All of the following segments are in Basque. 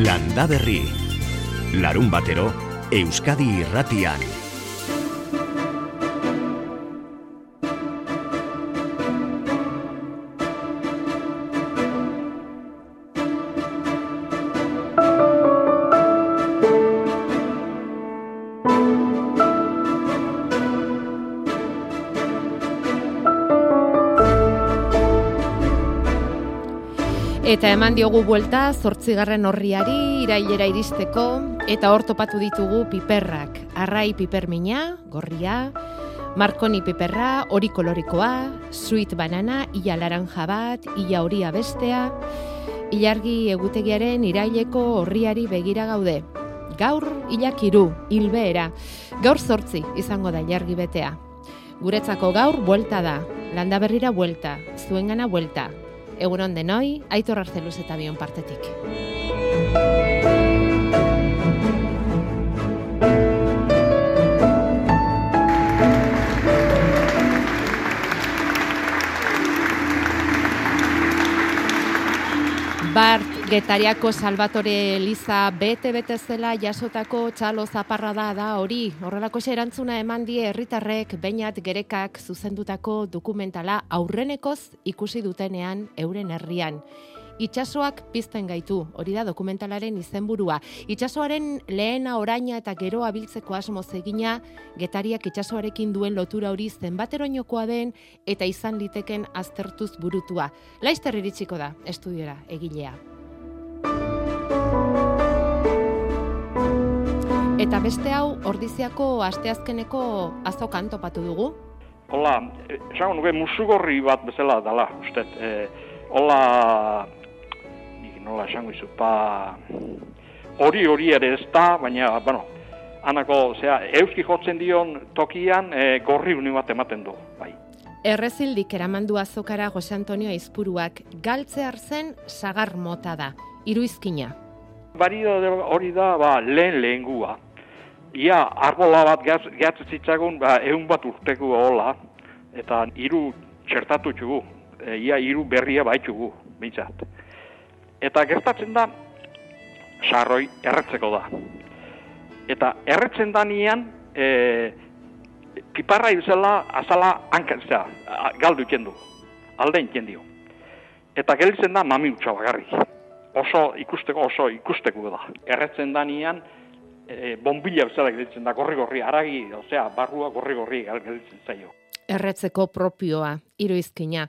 Landa Berri. Larun batero, Euskadi Irratian. Eta eman diogu buelta zortzigarren horriari irailera iristeko eta hor topatu ditugu piperrak. Arrai pipermina, gorria, markoni piperra, hori kolorikoa, sweet banana, ia laranja bat, ia horia bestea, ilargi egutegiaren iraileko horriari begira gaude. Gaur ilakiru, hilbeera, gaur zortzi izango da ilargi betea. Guretzako gaur buelta da, landa berrira buelta, zuengana buelta, Egunon denoi, aitor arzeluz eta bion partetik. Bart Getariako Salvatore Eliza bete-bete zela jasotako txalo zaparra da hori. Horrelako erantzuna eman die herritarrek bainat gerekak zuzendutako dokumentala aurrenekoz ikusi dutenean euren herrian. Itxasoak pizten gaitu, hori da dokumentalaren izenburua. Itxasoaren lehena oraina eta geroa biltzeko asmo egina, getariak itxasoarekin duen lotura hori zenbateroinokoa den eta izan liteken aztertuz burutua. Laizter iritsiko da, estudiora, egilea. Eta beste hau, ordiziako asteazkeneko azokan topatu dugu? Hola, esango nuke musugorri bat bezala dala, uste. E, hola, nik nola esango izu, pa... Hori hori ere ez da, baina, bueno, anako, zera, euski jotzen dion tokian e, gorri uni bat ematen du, bai. Errezildik eramandu azokara Jose Antonio Aizpuruak galtze zen sagar mota da, iruizkina. Bari hori da, ba, lehen lehengua. Ia, arbola bat gehatzen zitzagun, ba, egun bat urteko hola, eta hiru txertatu txugu, e, ia hiru berria baitxugu, bintzat. Eta gertatzen da, sarroi erretzeko da. Eta erretzen da nian, e, piparra izela azala hankatzea, galdu ikendu, aldein ikendio. Eta gelitzen da mami utxa bagarri. Oso ikusteko, oso ikusteko da. Erretzen da nian, e, bombilla bezala gelitzen da, gorri-gorri, aragi, osea, barrua gorri-gorri gelitzen zaio. Erretzeko propioa, iruizkina.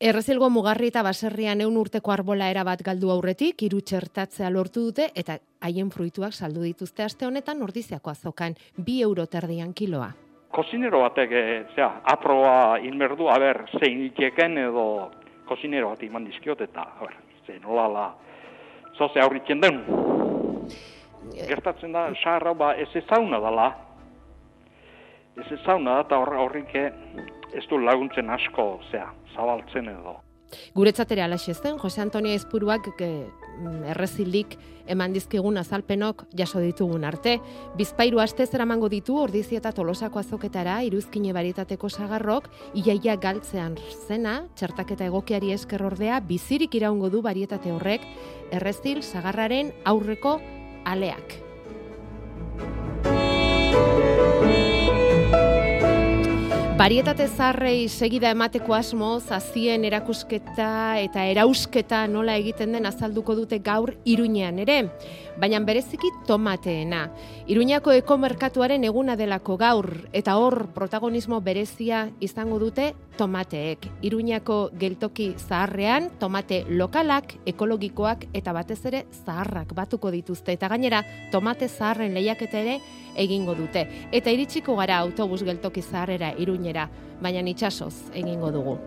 Errezilgo mugarri eta baserrian eun urteko arbola erabat galdu aurretik, iru txertatzea lortu dute, eta haien fruituak saldu dituzte aste honetan ordiziako azokan, bi euro terdian kiloa. Kozinero batek, e, zera, aproa inmerdu, haber, zein itxeken edo kozinero bat iman dizkiot, eta, haber, zein olala, zoze aurritzen den. Gertatzen da, saharra ba, ez ezauna dela. Ez ezauna da, eta horrik ez du laguntzen asko, zera, zabaltzen edo. Guretzat ere alaxe zen, Jose Antonio Ezpuruak errezildik eman dizkigun azalpenok jaso ditugun arte. Bizpairu aste zeramango ditu ordizi eta tolosako azoketara iruzkine baritateko sagarrok, iaia galtzean zena, txertaketa egokiari esker ordea, bizirik iraungo du barietate horrek, errezil sagarraren aurreko aleak. Barietate zarrei segida emateko asmoz, azien erakusketa eta erausketa nola egiten den azalduko dute gaur iruñean ere, baina bereziki tomateena. Iruñako ekomerkatuaren eguna delako gaur, eta hor protagonismo berezia izango dute tomateek. Iruñako geltoki zaharrean, tomate lokalak, ekologikoak eta batez ere zaharrak batuko dituzte. Eta gainera, tomate zaharren lehiaketa ere egingo dute. Eta iritsiko gara autobus geltoki zaharrera iruñera, baina itxasoz egingo dugu.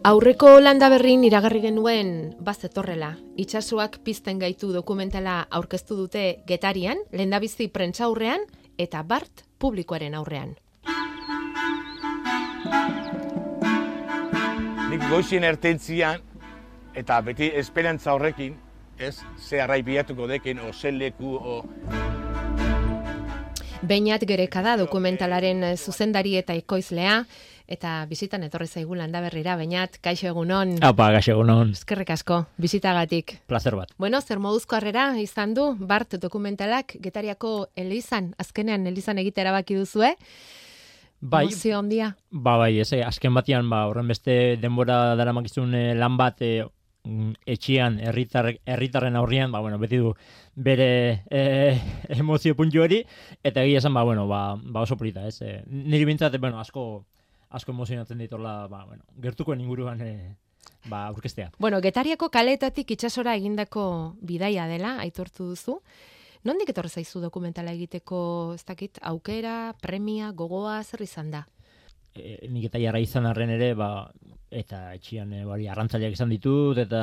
Aurreko landa berrin iragarri genuen bazetorrela. Itxasuak pizten gaitu dokumentala aurkeztu dute getarian, lehendabizi prentza aurrean eta bart publikoaren aurrean. Nik goxien ertentzian eta beti esperantza horrekin, ez, ze arrai bilatuko dekin, o leku, o... Beinat gereka da dokumentalaren zuzendari eta ekoizlea, eta bizitan etorri zaigu landa berrira, bainat, kaixo egunon. Apa, kaixo egunon. Eskerrik asko, bizitagatik. Plazer bat. Bueno, zer moduzko harrera izan du, Bart dokumentalak, getariako Elizan, azkenean Elizan egite erabaki duzue, Bai, Emozio handia. ba, bai, ez, eh, azken batean, ba, horren beste denbora dara makizun eh, lan bat eh, mm, etxian, herritar, herritarren aurrian, ba, bueno, beti du bere eh, emozio puntu hori, eta egia esan, ba, bueno, ba, ba oso polita, ez. Eh, niri bintzat, bueno, asko, asko emozionatzen ditorla, ba, bueno, gertukoen inguruan, eh, ba, aurkestea. Bueno, getariako kaleetatik itsasora egindako bidaia dela, aitortu duzu. Nondik etorri zaizu dokumentala egiteko, ez dakit, aukera, premia, gogoa, zer izan da? e, nik eta jarra izan arren ere, ba, eta etxian e, bari, arrantzaleak izan ditut, eta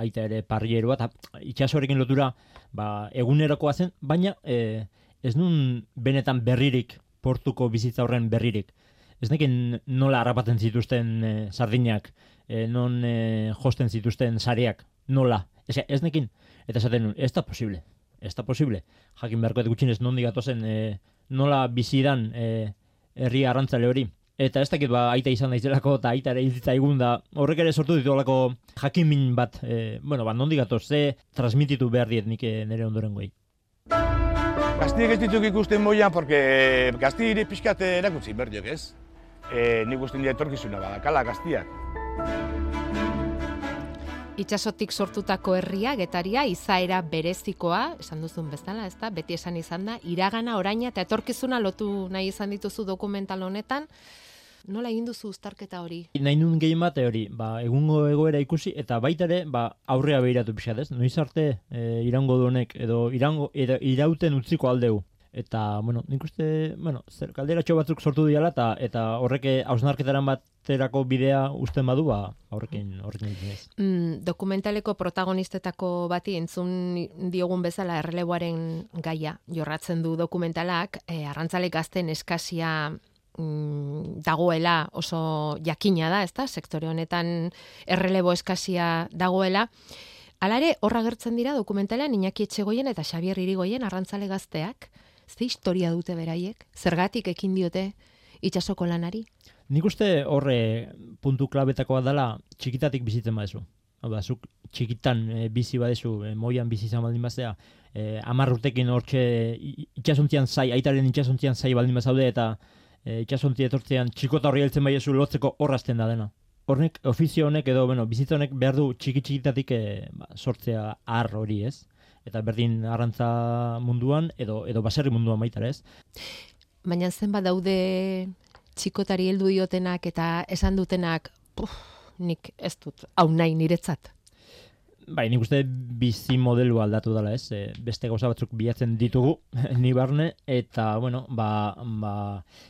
aita ere parrieroa, eta itxasorekin lotura ba, egunerokoa zen, baina e, ez nun benetan berririk, portuko bizitza horren berririk. Ez nekin nola harrapatzen zituzten e, sardinak, e, non e, josten zituzten sareak, nola. Ez, ez nekin, eta esaten nun, ez da posible, ez da posible. Jakin beharko gutxinez nondi gatozen e, nola bizidan e, herri arrantzale hori. Eta ez dakit ba, aita izan daizelako eta aita ere hiltzaigun da horrek ere sortu ditolako jakimin bat, e, bueno, ba, nondi gatoz, ze transmititu behar diet nik nire ondoren goi. Gaztiek ez dituk ikusten moian, porque gazti ere pixkat erakutsi berdiok, ez? E, nik usten dira etorkizuna badakala gaztiak. Itxasotik sortutako herria, getaria, izaera berezikoa, esan duzun bezala, ez da, beti esan izan da, iragana, oraina eta etorkizuna lotu nahi izan dituzu dokumental honetan, nola egin duzu uztarketa hori? Nahi nun gehien bat hori, ba, egungo egoera ikusi, eta baita ere, ba, aurrea behiratu pixat, ez? Noiz arte e, irango du honek, edo irango, edo, irauten utziko aldeu. Eta, bueno, nik uste, bueno, zer, kalderatxo batzuk sortu diala, eta, eta horreke hausnarketaran baterako bidea usten badu, ba, horrekin, horrekin ez. Mm, dokumentaleko protagonistetako bati entzun diogun bezala erreleboaren gaia jorratzen du dokumentalak, e, arrantzale gazten eskasia mm, dagoela oso jakina da, ezta? Sektore honetan errelebo eskasia dagoela. Alare, horra gertzen dira dokumentalean Iñaki Etxegoien eta Xabier Irigoien arrantzale gazteak. Ze historia dute beraiek? Zergatik ekin diote itxasoko lanari? Nik uste horre puntu klabetakoa dela txikitatik bizitzen badezu. Hau zuk txikitan e, bizi badezu, e, moian bizi izan baldin bazea, e, amar urtekin hortxe i- itxasuntzian zai, aitaren itxasuntzian zai baldin bazaude eta e, itxasuntzi etortzean txikota horri heltzen baiezu lotzeko horrazten da dena. Hornek, ofizio honek edo, bueno, bizitza honek behar du txiki txikitatik e, ba, sortzea har hori ez. Eta berdin arrantza munduan edo edo baserri munduan baita ez. Baina zenbat daude txikotari heldu diotenak eta esan dutenak, puf, nik ez dut, hau nahi niretzat. Bai, nik uste bizi modelu aldatu dela, ez? E, beste gauza batzuk bilatzen ditugu, ni barne, eta, bueno, ba, ba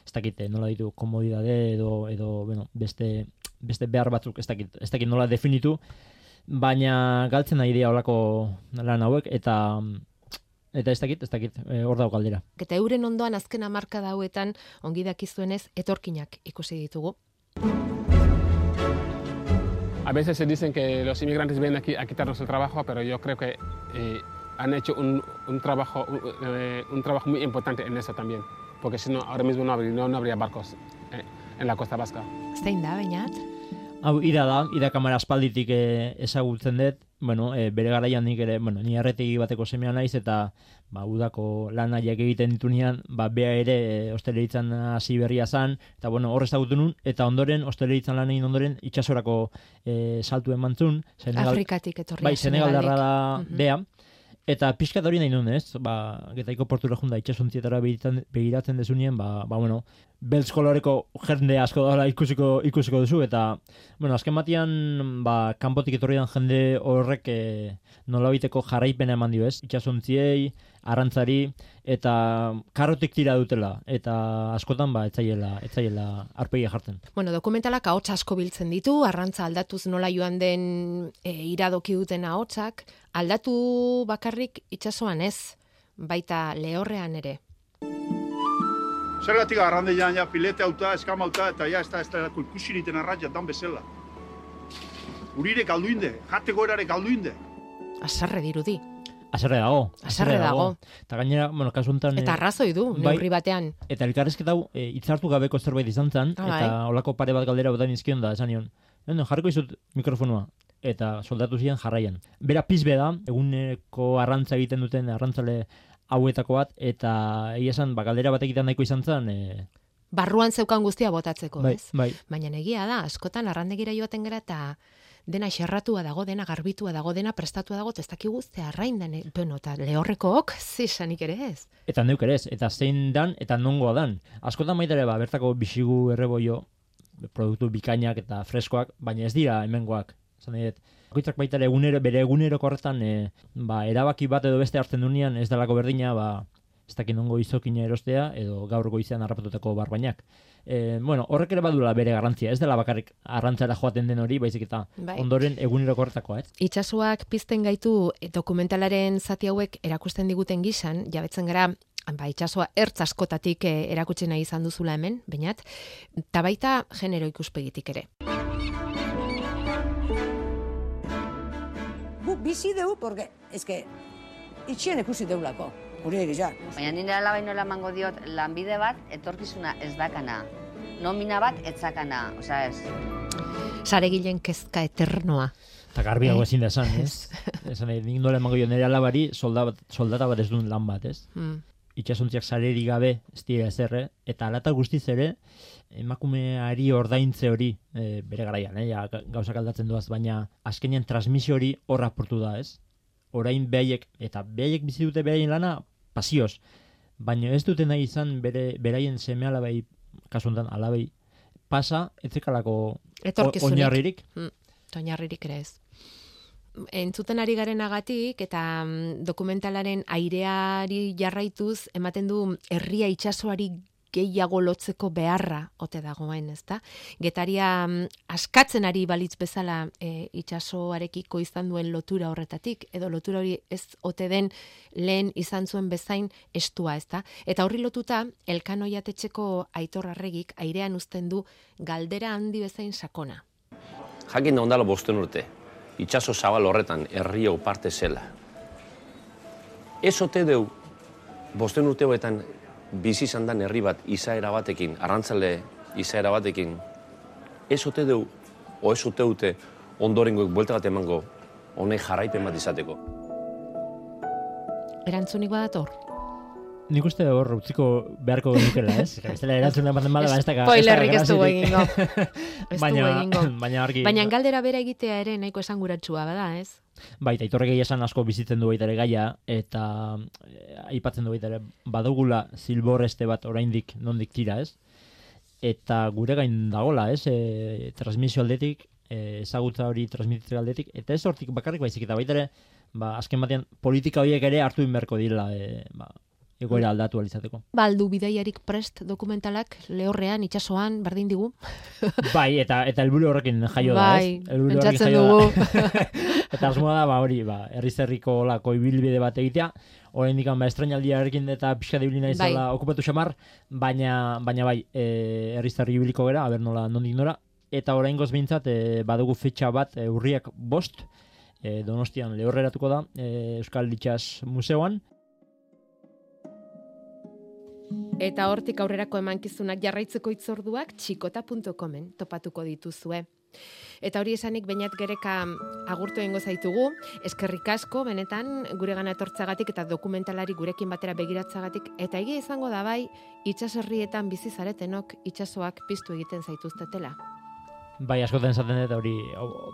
ez dakit, eh, nola ditu, komodidade edo, edo bueno, beste, beste behar batzuk, ez dakit, ez dakit nola definitu, baina galtzen nahi dira olako lan hauek, eta eta ez dakit, ez dakit, e, hor dago galdera. Eta euren ondoan azken hamarka hauetan ongi dakizuenez etorkinak ikusi ditugu. A veces se dicen que los inmigrantes vienen aquí a quitarnos el trabajo, pero yo creo que eh, han hecho un, un trabajo, un, eh, un trabajo muy importante en eso también, porque si no, ahora mismo no habría, no, no habría barcos eh, en la costa vasca. Zein da, bainat? Hau, ida da, ida kamera aspalditik e, ezagutzen dut, bueno, e, bere garaian nik ere, bueno, ni arretegi bateko semea naiz, eta, ba, udako lanaiak egiten ditunean, ba, bea ere e, osteleritzan hasi berria zan, eta, bueno, hor ezagutu nun, eta ondoren, osteleritzan lan egin ondoren, itxasorako e, saltu emantzun, Senegal, Afrikatik etorria. bai, Senegaldarra da Mhm. bea, Eta pixkat hori nahi nuen, ez? Ba, getaiko portura junda itxasuntzietara begiratzen, desunien, ba, ba, bueno, beltz koloreko jende asko dara ikusiko, ikusiko duzu, eta, bueno, azken batian, ba, kanpotik etorrian jende horrek e, nolabiteko jarraipena eman dio, ez? Itxasuntziei, arrantzari, eta karrotik tira dutela, eta askotan, ba, etzaiela, etzaiela arpegia jartzen. Bueno, dokumentalak ahots asko biltzen ditu, arrantza aldatuz nola joan den e, iradoki duten ahotsak, aldatu bakarrik itsasoan ez, baita lehorrean ere. Zergatik arrandeian ja pilete auta, eskama auta, eta ja ez da ez da ikusi niten arraia dan bezala. Urire galduinde, jateko erare galduinde. Asarre dirudi. Azerre dago. Haserre dago. Eta gainera, bueno, kasu honetan... Eta eh, arrazoi du, bai. neurri batean. Eta elkarrezketa hau e, hitzartu gabeko zerbait izan zen, Ah, bai. eta olako pare bat galdera botan izkion da, esan nion. "Eno, jarriko izut mikrofonua, eta soldatu ziren jarraian. Bera pizbe da, eguneko arrantza egiten duten arrantzale hauetako bat, eta egia esan, ba, galdera bat egiten nahiko izan zen, e, Barruan zeukan guztia botatzeko, bai, ez? bai, Baina egia da, askotan arrandegira joaten gara eta dena xerratua dago, dena garbitua dago, dena prestatua dago, ez dakigu ze arrain den, eh, bueno, eta lehorrekook, zisanik ere ez. Eta neuk ere ez, eta zein dan, eta nongoa dan. Askotan baita ere, ba, bertako bisigu erreboio, produktu bikainak eta freskoak, baina ez dira hemengoak. Zan dut, bakoitzak baita ere egunero, bere eguneroko horretan, e, ba, erabaki bat edo beste hartzen dunean, ez delako berdina, ba, ez dakit nongo izokina erostea, edo gaur goizean harrapatutako barbainak. E, bueno, horrek ere badula bere garrantzia, ez dela bakarrik arrantzara joaten den hori, baizik eta Bai. ondoren eguneroko horretakoa, ez? Itxasoak pizten gaitu e, dokumentalaren zati hauek erakusten diguten gizan, jabetzen gara ba, itxasoa ertz askotatik erakutsi nahi izan duzula hemen, bainat, eta baita genero ikuspegitik ere. Bizi dugu, porque, eske, itxien ikusi deulako, gure egizak. Baina nire alabai nola emango diot lanbide bat etorkizuna ez dakana. Nomina bat etzakana, osea ez. Saregilen kezka eternoa. Eta garbiago Eh, ezin da esan, ez? Esan nahi, nik nola emango jo nire alabari solda, soldata bat ez duen lan bat, ez? Mm. itxasontziak sarerik gabe ez dira ezerre, eta alata guztiz ere, emakumeari ordaintze hori, e, bere garaian, eh, ja, ga- gauzak aldatzen duaz, baina azkenean transmisio hori hor apurtu da, ez? Orain behaiek, eta behaiek bizi dute beraien lana, pasioz, baina ez dute nahi izan bere, beraien seme alabai, kasu honetan alabai, pasa, etzekalako o- Etorkizunik. oinarririk, ere ez. Entzuten ari garenagatik eta mm, dokumentalaren aireari jarraituz ematen du herria itsasoari gehiago lotzeko beharra ote dagoen, ezta? Getaria mm, askatzen ari balitz bezala e, itsasoarekiko izan duen lotura horretatik edo lotura hori ez ote den lehen izan zuen bezain estua, ezta? Eta horri lotuta Elkanoiatetxeko Aitor Arregik airean uzten du galdera handi bezain sakona. Jakin da ondala bosten urte, itxaso zabal horretan herri parte zela. Ez ote deu, bosten urte hauetan bizi izan dan herri bat izaera batekin, arrantzale izaera batekin, ez ote deu, o ez ote dute ondorengoek buelta bat emango honek jarraipen bat izateko. Erantzunik badator? Nik uste hor utziko beharko genukela, ez? Dela erantzuna ematen bada, ba, ez daka... Spoilerrik ez dugu egingo. Baina, baina argi... Baina galdera bera egitea ere nahiko esanguratsua bada, ez? Bai, eta itorrek esan asko bizitzen du baita ere gaia, eta eh, aipatzen du baita ere, badugula zilborreste bat oraindik nondik tira, ez? Eta gure gain dagola, ez? E, transmisio aldetik, e, ezagutza hori transmititzea aldetik, eta ez hortik bakarrik baizik, eta baita ere, ba, azken batean politika horiek ere hartu inberko dira, e, ba, egoera aldatu alizateko. Baldu bidaiarik prest dokumentalak lehorrean, itsasoan berdin digu. Bai, eta eta helburu horrekin jaio da, Bai, ez? Helburu horrekin jaio dugu. da. eta asmoa da, ba, hori, ba, herriz herriko olako ibilbide bat egitea, orain dikan, ba, estrainaldiarekin eta pixka de ibili Bai. okupatu xamar, baina, baina bai, e, herriz herri ibiliko gera, aber nola, nondik nora, eta orain behintzat, e, badugu fetxa bat, e, urriak bost, e, donostian lehorreratuko da, e, Euskal Ditxas Museoan, Eta hortik aurrerako emankizunak jarraitzeko itzorduak txikota.comen topatuko dituzue. Eta hori esanik bainat gereka agurtu egingo zaitugu, eskerrik asko benetan gure gana etortzagatik eta dokumentalari gurekin batera begiratzagatik eta egia izango da bai itsaserrietan bizi zaretenok itsasoak piztu egiten zaituztetela. Bai, askotan esaten dut hori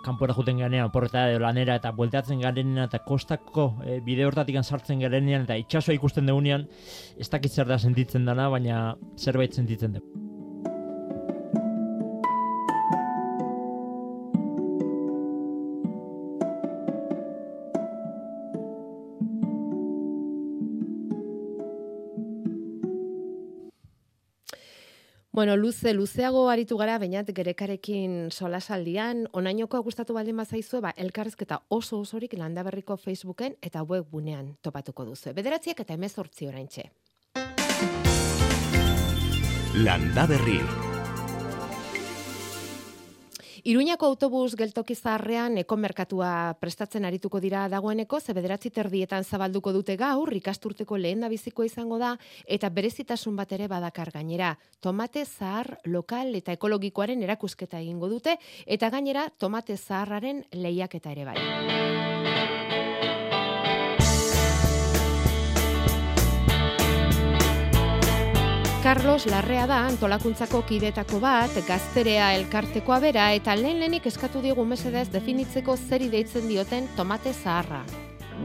kanpora juten garenean, oporreta edo lanera eta bueltatzen garenean eta kostako e, bide hortatik sartzen garenean eta itsasoa ikusten dugunean, ez dakit zer da sentitzen dana, baina zerbait sentitzen dugu. Bueno, luze, luzeago aritu gara, bainat gerekarekin solasaldian, onainoko gustatu baldin bazaizue, ba, elkarrezketa oso osorik landaberriko Facebooken eta webgunean topatuko duzu. Bederatziak eta emezortzi oraintxe. Landa Berri. Iruñako autobus geltoki zaharrean ekomerkatua prestatzen arituko dira dagoeneko, ze bederatzi terdietan zabalduko dute gaur, ikasturteko lehen da biziko izango da, eta berezitasun bat ere badakar gainera. Tomate zahar lokal eta ekologikoaren erakusketa egingo dute, eta gainera tomate zaharraren lehiaketa ere bai. Carlos Larrea da antolakuntzako kidetako bat, gazterea elkartekoa bera eta lehen lehenik eskatu digu mesedez definitzeko zeri deitzen dioten tomate zaharra.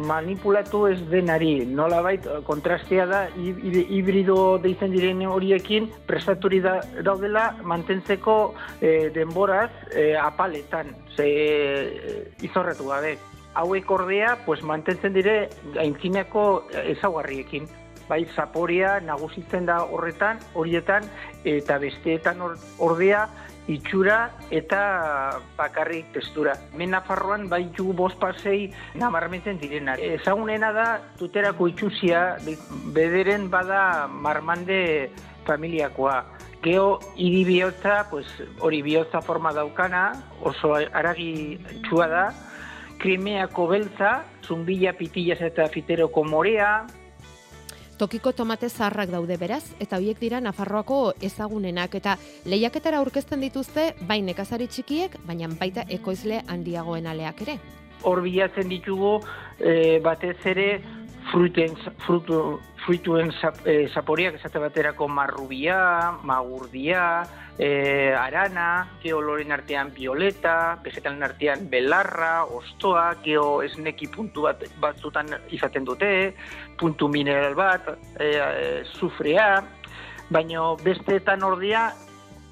manipulatu ez denari, nolabait kontrastea da hib- hibrido deitzen diren horiekin prestaturi da, daudela mantentzeko eh, denboraz eh, apaletan, ze eh, izorretu gabe. Hauek ordea, pues, mantentzen dire aintzinako ezaugarriekin. Bai, zaporia nagusitzen da horretan, horietan, eta besteetan or- ordea itxura eta bakarrik testura. Hemen Nafarroan bai ju bost pasei nabarmentzen direnak. Ezagunena da tuterako itxusia, be- bederen bada marmande familiakoa. Geo hiri bihotza, pues, hori bihotza forma daukana, oso aragi txua da, krimeako beltza, zumbila pitillaz eta fiteroko morea, Tokiko tomate zaharrak daude beraz, eta hoiek dira Nafarroako ezagunenak eta lehiaketara aurkezten dituzte bai nekazari txikiek, baina baita ekoizle handiagoen aleak ere. hor bilatzen ditugu eh, batez ere fruiten, frutu, fruituen eh, zaporiak esate baterako marrubia, magurdia, eh, arana, geoloren artean violeta, vegetalen artean belarra, ostoa, geo esneki puntu bat, batzutan izaten dute, puntu mineral bat, eh, eh, sufrea, baino besteetan ordia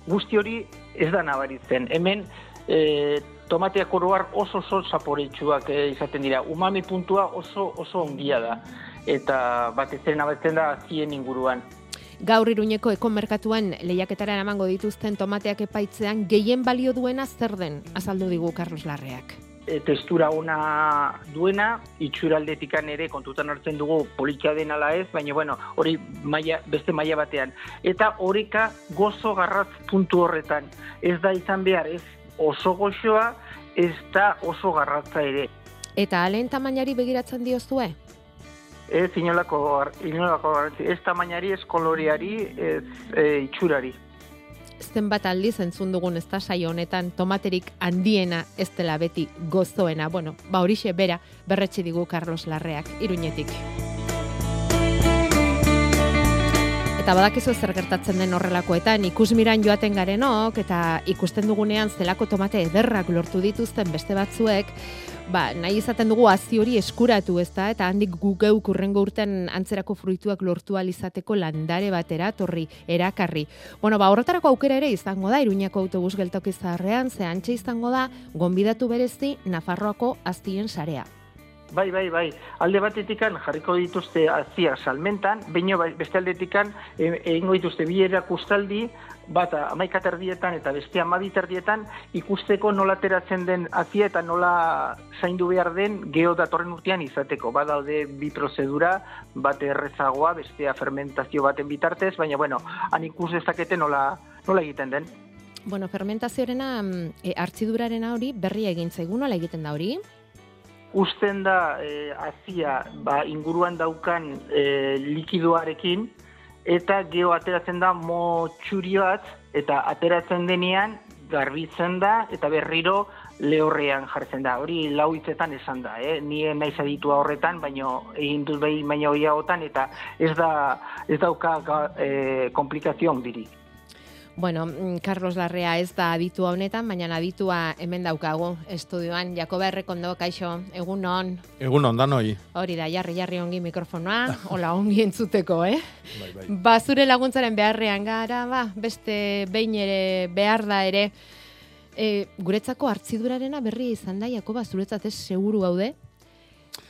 guzti hori ez da nabaritzen. Hemen e, tomateak oroar oso oso zaporetsuak e, izaten dira. Umami puntua oso oso ongia da. Eta batez ere nabaritzen da zien inguruan. Gaur iruñeko ekomerkatuan lehiaketara eramango dituzten tomateak epaitzean gehien balio duena zer den, azaldu digu Carlos Larreak. E, testura ona duena, itxuraldetikan ere kontutan hartzen dugu polikia den ala ez, baina bueno, hori maila, beste maila batean. Eta horika gozo garratz puntu horretan. Ez da izan behar, ez oso goxoa, ez da oso garratza ere. Eta alen tamainari begiratzen diozue? Ez inolako, inolako garrantzi. Ez tamainari, ez koloreari, ez e, itxurari. Zenbat aldiz entzun dugun ez da saio honetan tomaterik handiena ez dela beti gozoena. Bueno, ba horixe bera berretsi digu Carlos Larreak iruñetik. Eta badakizu zer gertatzen den horrelakoetan, ikusmiran joaten garenok, eta ikusten dugunean zelako tomate ederrak lortu dituzten beste batzuek, ba, nahi izaten dugu hazi hori eskuratu, ez da, eta handik gu geuk urrengo urten antzerako fruituak lortu ahal izateko landare batera, torri, erakarri. Bueno, ba, horretarako aukera ere izango da, Iruñako autobus geltoki zaharrean, ze antxe izango da, gonbidatu berezi Nafarroako aztien sarea. Bai, bai, bai. Alde batetikan jarriko dituzte azia salmentan, baino bai, beste aldetikan e- egingo dituzte bi erakustaldi, bat amaika terdietan eta beste amabi terdietan ikusteko nola ateratzen den azia eta nola zaindu behar den geho datorren urtean izateko. Badaude bi prozedura, bate errezagoa, bestea fermentazio baten bitartez, baina bueno, han ikus dezakete nola, nola egiten den. Bueno, fermentazioarena, mm, e, hartzidurarena hori berria egin zaigu, nola egiten da hori? Usten da e, azia ba, inguruan daukan e, likidoarekin eta geho ateratzen da motxuri bat eta ateratzen denean garbitzen da eta berriro lehorrean jartzen da. Hori lau hitzetan esan da, eh? Ni naiz aditua horretan, baino egin dut behin baina hoiagotan eta ez da ez dauka e, komplikazio handirik. Bueno, mm, Carlos Larrea ez da aditua honetan, baina aditua hemen daukagu estudioan. Jakoba Errekondo, kaixo, egun on. Egun ondan hoi. Hori da, jarri jarri ongi mikrofonoa, hola ongi entzuteko, eh? Bai, bai. Ba, zure laguntzaren beharrean gara, ba, beste behin ere behar da ere. E, guretzako hartzidurarena berri izan da, Jakoba, zuretzat ez seguru gaude.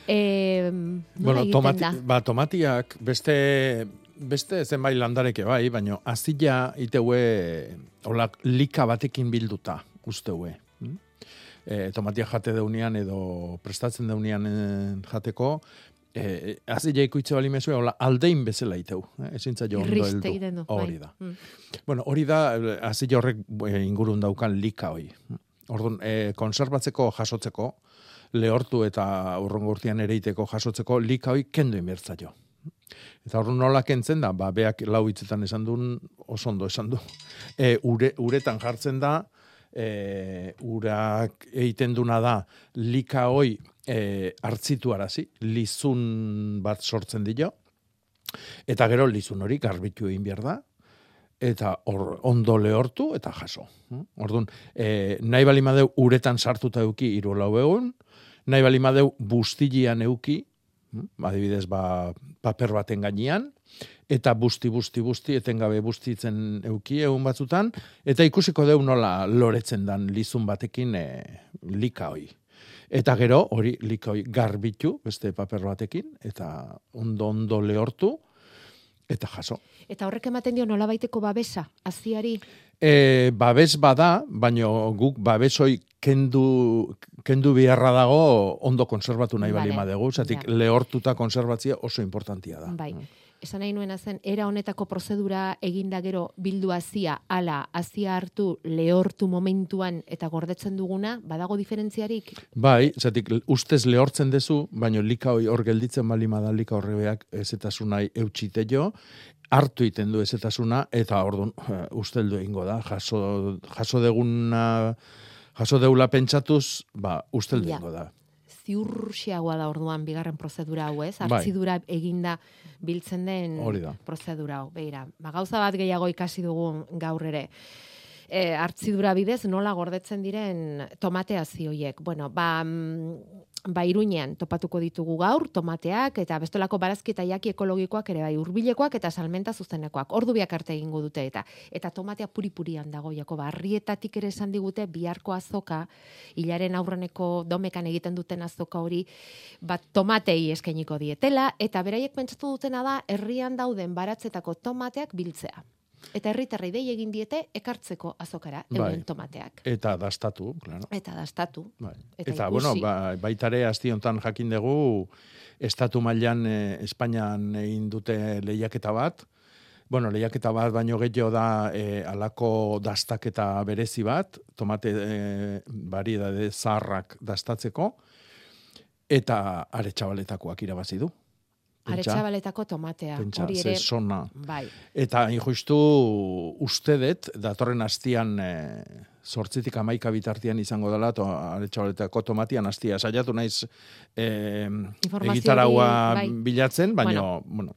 E, Bueno, tomati, da? ba, tomatiak beste beste zenbait landareke bai, baino azila iteue hola lika batekin bilduta usteue. hm? E, tomatia jate deunean edo prestatzen deunean eh, jateko, e, azila ikuitze bali mesue, hola aldein bezala iteu. Eh? Ezintza jo ondo heldu. du, bai. Hori da. Mm. Bueno, hori da, azila horrek eh, ingurun daukan lika hoi. Orduan, e, konserbatzeko jasotzeko, lehortu eta urrongo urtean ereiteko jasotzeko lika hoi kendu inbertzaio. Eta hor nola kentzen da, ba, beak lau hitzetan esan duen, oso ondo esan du. E, ure, uretan jartzen da, e, urak egiten duna da, lika hoi e, hartzitu arazi, lizun bat sortzen dio, eta gero lizun hori garbitu egin behar da, eta hor ondo lehortu eta jaso. Orduan, e, nahi bali madeu uretan sartuta euki iru lau egun, nahi bali madeu bustilian euki, adibidez ba, paper baten gainean, eta busti, busti, busti, etengabe bustitzen euki egun batzutan, eta ikusiko deu nola loretzen dan lizun batekin e, lika hoi. Eta gero, hori lika hoi garbitu, beste paper batekin, eta ondo ondo lehortu, eta jaso. Eta horrek ematen dio nolabaiteko babesa, aziari? E, babes bada, baino guk babesoi kendu, kendu biharra dago ondo konservatu nahi Vale. bali madegu, zatik Ja. lehortuta konserbatzia oso importantia da. Bai. Esan nahi nuena zen, era honetako prozedura eginda gero bildu azia, ala, azia hartu, lehortu momentuan eta gordetzen duguna, badago diferentziarik? Bai, zatik ustez lehortzen dezu, baino lika hoi hor gelditzen bali da lika horrebeak ezetasuna eutxite jo, hartu iten du ezetasuna, eta orduan uh, usteldu egingo da, jaso, jaso deguna, jaso deula pentsatuz, ba, usteldu egingo da. Ziurxiagoa da orduan bigarren prozedura hau, ez? Bai. Hartzidura eginda biltzen den prozedura hau. Beira, ba, gauza bat gehiago ikasi dugun gaur ere. E, hartzidura bidez nola gordetzen diren tomate azioiek. Bueno, ba, mm, ba iruñean topatuko ditugu gaur tomateak eta bestolako barazki eta jaki ekologikoak ere bai hurbilekoak eta salmenta zuzenekoak. Ordu biak arte egingo dute eta eta tomatea puri-purian dago jako barrietatik ere esan digute biharko azoka hilaren aurreneko domekan egiten duten azoka hori bat tomatei eskainiko dietela eta beraiek pentsatu dutena da herrian dauden baratzetako tomateak biltzea. Eta herritarrei dei egin diete ekartzeko azokara euren tomateak. Eta dastatu, claro. Eta dastatu. Bai. Eta Eta, bueno, ba, baitare asti hontan jakin dugu estatu mailan e, Espainian egin dute lehiaketa bat. Bueno, lehiaketa bat baino gehiago da e, alako dastaketa berezi bat, tomate e, variedade zaharrak dastatzeko eta are txabaletakoak irabazi du. Pentsa. Aretxabaletako tomatea. Pentsa, hori ere, sona. Bai. Eta injustu ustedet, datorren hastian e, sortzitik amaika bitartian izango dela, to, aretxabaletako tomatian hastia. Saiatu naiz e, egitaraua bai. bilatzen, baina, Bueno. bueno,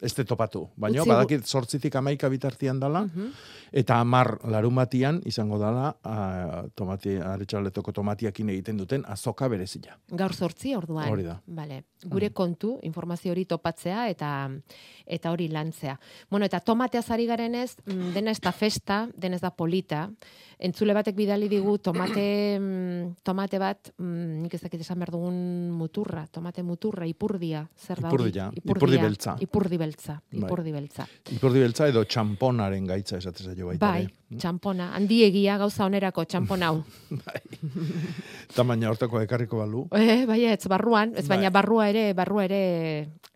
ez de topatu. Baina, badakit sortzitik amaika bitartian dela, eta amar larun batian izango dela a, tomati, aretxabaletoko tomatiakin egiten duten azoka berezia. Gaur sortzi orduan. Hori da. Vale. Gure kontu, informazio hori topatzea eta eta hori lantzea. Bueno, eta tomatea zari garenez, mm, dena ez da festa, dena ez da polita. Entzule batek bidali digu tomate, mm, tomate bat, mm, nik ez dakit esan behar dugun muturra, tomate muturra, ipurdia, zer da hori? Ipurdia, ipurdi beltza. Ipurdi beltza, Bai. ipurdi beltza. Ipurdi beltza edo txamponaren gaitza esatez zaio baita. Bai, ere. txampona, handiegia gauza onerako txampon hau. Tamaina hortako ekarriko balu. Eh, bai, ez barruan, ez baina Bai. barrua ere, barrua ere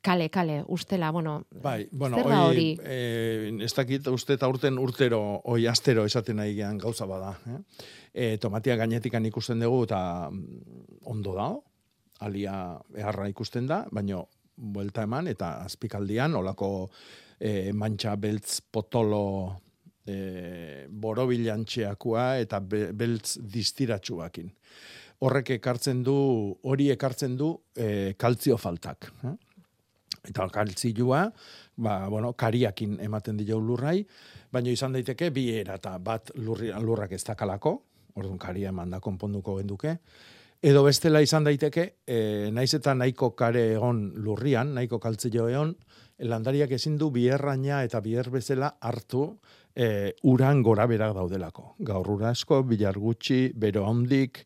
kale, kale, ustela, bueno. Bai, bueno, zer da hori? eh, ez dakit uste eta urten urtero, oi astero esaten nahi gean gauza bada. Eh? E, tomatia gainetikan ikusten dugu eta mm, ondo da, alia beharra ikusten da, baino buelta eman eta azpikaldian olako e, mantxa beltz potolo e, borobilantxeakua eta be, beltz distiratsuakin. Horrek ekartzen du, hori ekartzen du e, kaltzio faltak. Eh? eta kaltzilua, ba, bueno, kariakin ematen dio lurrai, baina izan daiteke bi erata bat lurri, lurrak ez dakalako, orduan karia eman da konponduko genduke, edo bestela izan daiteke, e, naiz eta nahiko kare egon lurrian, nahiko kaltzilo egon, landariak ezin du bierraina eta bier bezala hartu e, uran gora berak daudelako. Gaur ura asko, bilar gutxi, bero handik,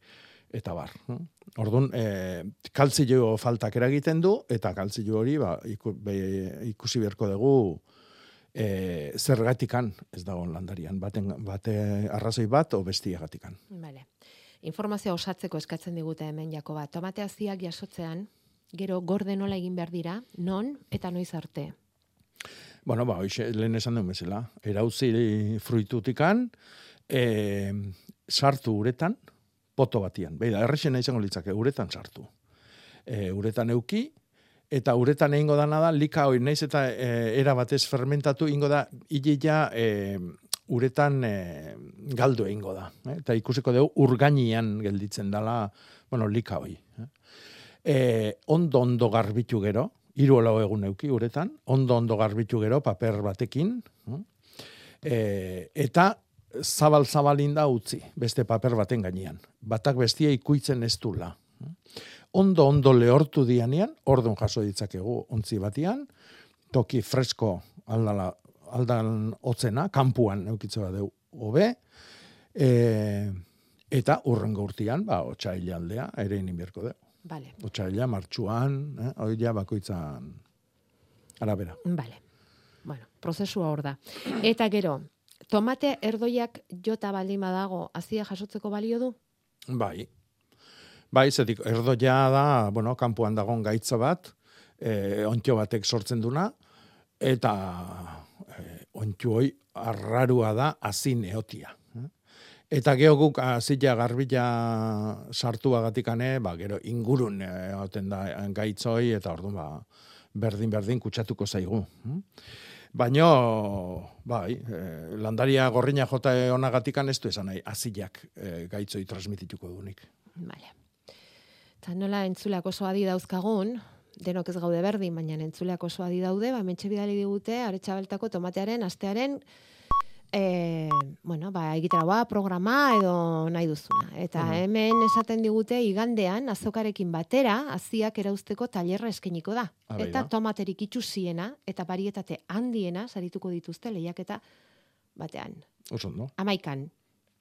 eta bar. no? Orduan, e, kaltzio faltak eragiten du, eta kaltzio hori ba, iku, be, ikusi beharko dugu e, zergatikan ez dago landarian. Baten, bate arrazoi bat, o bestiagatikan. Vale. Informazio osatzeko eskatzen digute hemen Jakoba. Tomate haziak jasotzean, gero gorde nola egin behar dira, non eta noiz arte. Bueno, ba, hoxe, lehen esan duen bezala. Erauzi fruitutikan, e, sartu uretan, poto batian. Beida, errexena izango litzake, uretan sartu. E, uretan euki, eta uretan egingo dana da, lika hori naiz eta e, era batez fermentatu ingo da, hilea e, uretan e, galdu egingo da. E, eta ikusiko dugu urgainian gelditzen dala, bueno, lika hori. E. E, ondo ondo garbitu gero, hiru lau egun euki uretan, ondo ondo garbitu gero paper batekin, e, eta zabal zabalin da utzi, beste paper baten gainean. Batak bestia ikuitzen ez dula. Ondo ondo lehortu dianean, ordon jaso ditzakegu ontzi batian, toki fresko aldala, aldan otzena, kanpuan eukitze bat deu hobe, e, eta urrengo urtian, ba, otxaila aldea, ere inbierko deu. Vale. Otxaila, martxuan, eh, oila bakoitzan arabera. Vale. Bueno, prozesua hor da. Eta gero, tomate erdoiak jota baldin badago, azia jasotzeko balio du? Bai. Bai, zetik, erdoia da, bueno, kanpoan dagon gaitza bat, e, ontio batek sortzen duna, eta e, ontio hoi arrarua da azin eotia. Eta geho guk azila garbila sartu bagatikane, ba, gero ingurun egoten da gaitzoi, eta orduan ba, berdin-berdin kutsatuko zaigu. Baino, bai, eh, landaria gorriña jota onagatikan ez du esan nahi, azilak eh, gaitzoi transmitituko dunik. Vale. Eta nola entzuleak oso adi dauzkagun, denok ez gaude berdin, baina entzuleak oso adi daude, ba, mentxe bidali digute, aretsa tomatearen, astearen, e, bueno, ba, egitera programa edo nahi duzuna. Eta mm. hemen esaten digute igandean azokarekin batera aziak erauzteko tailerra eskeniko da. Ah, eta tomaterik itxusiena eta barietate handiena sarituko dituzte lehiaketa batean. Oso, no? Amaikan.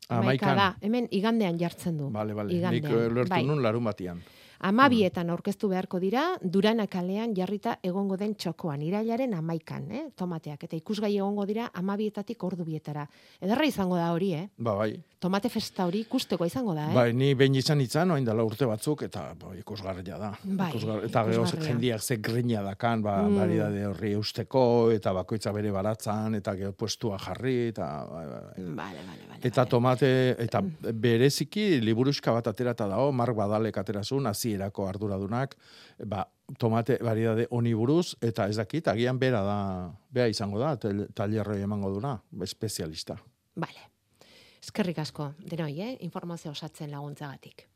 Amaikan. da. Hemen igandean jartzen du. Bale, bale. Nik lertu bai. nun larun batian. Amabietan aurkeztu beharko dira, durana kalean jarrita egongo den txokoan, irailaren amaikan, eh? tomateak, eta ikusgai egongo dira amabietatik ordu bietara. Ederra izango da hori, eh? Ba, bai. Tomate festa hori ikusteko izango da, eh? Bai, ni behin izan itzan, oin dela urte batzuk, eta ba, ikusgarria da. Bai, eta gero jendiak ze grina dakan, ba, mm. bari da horri eusteko, eta bakoitza bere baratzan, eta gero puestua jarri, eta... Bai, bai, bai. Vale, vale, vale, eta tomate, eta bereziki, liburuska bat aterata dago, Mark Badalek aterazun, hasierako arduradunak, ba, tomate variedade honi buruz eta ez dakit agian bera da, bea izango da tailerroi emango duna, espezialista. Vale. Eskerrik asko, denoi, eh? informazio osatzen laguntzagatik.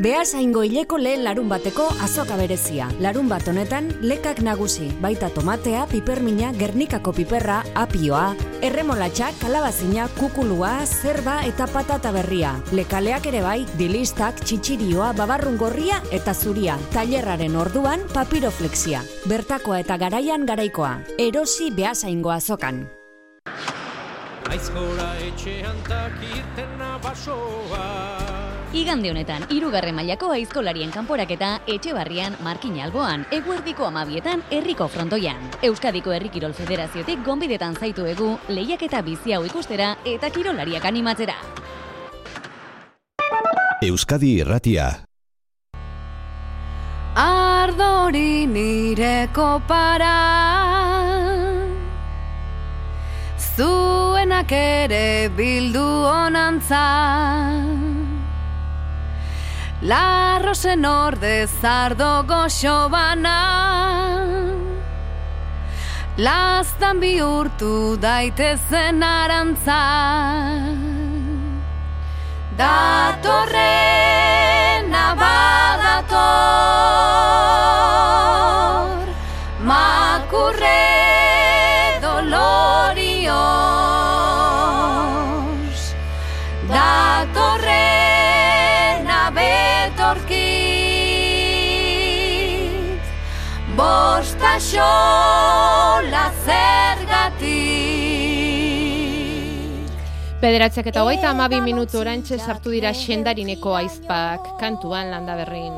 Beaz haingo hileko lehen larun bateko azoka berezia. Larun bat honetan, lekak nagusi, baita tomatea, pipermina, gernikako piperra, apioa, erremolatxa, kalabazina, kukulua, zerba eta patata berria. Lekaleak ere bai, dilistak, txitsirioa, babarrun gorria eta zuria. Tailerraren orduan, papiroflexia. Bertakoa eta garaian garaikoa. Erosi beaz haingo azokan. Aizkora etxean takirtena basoa Igande honetan, irugarren mailako aizkolarien kanporaketa etxe barrian markina alboan, eguerdiko amabietan herriko frontoian. Euskadiko Herrikirol Federaziotik gonbidetan zaitu egu, lehiak eta bizi hau ikustera eta kirolariak animatzera. Euskadi Irratia Ardori nireko para Zuenak ere bildu onantzan Larrosen orde zardo goxo bana. Laztan bihurtu daitezen arantza. Datorren xola zergatik. Pederatzeak eta hogeita amabi minutu orantxe sartu dira sendarineko aizpak kantuan landa berrin.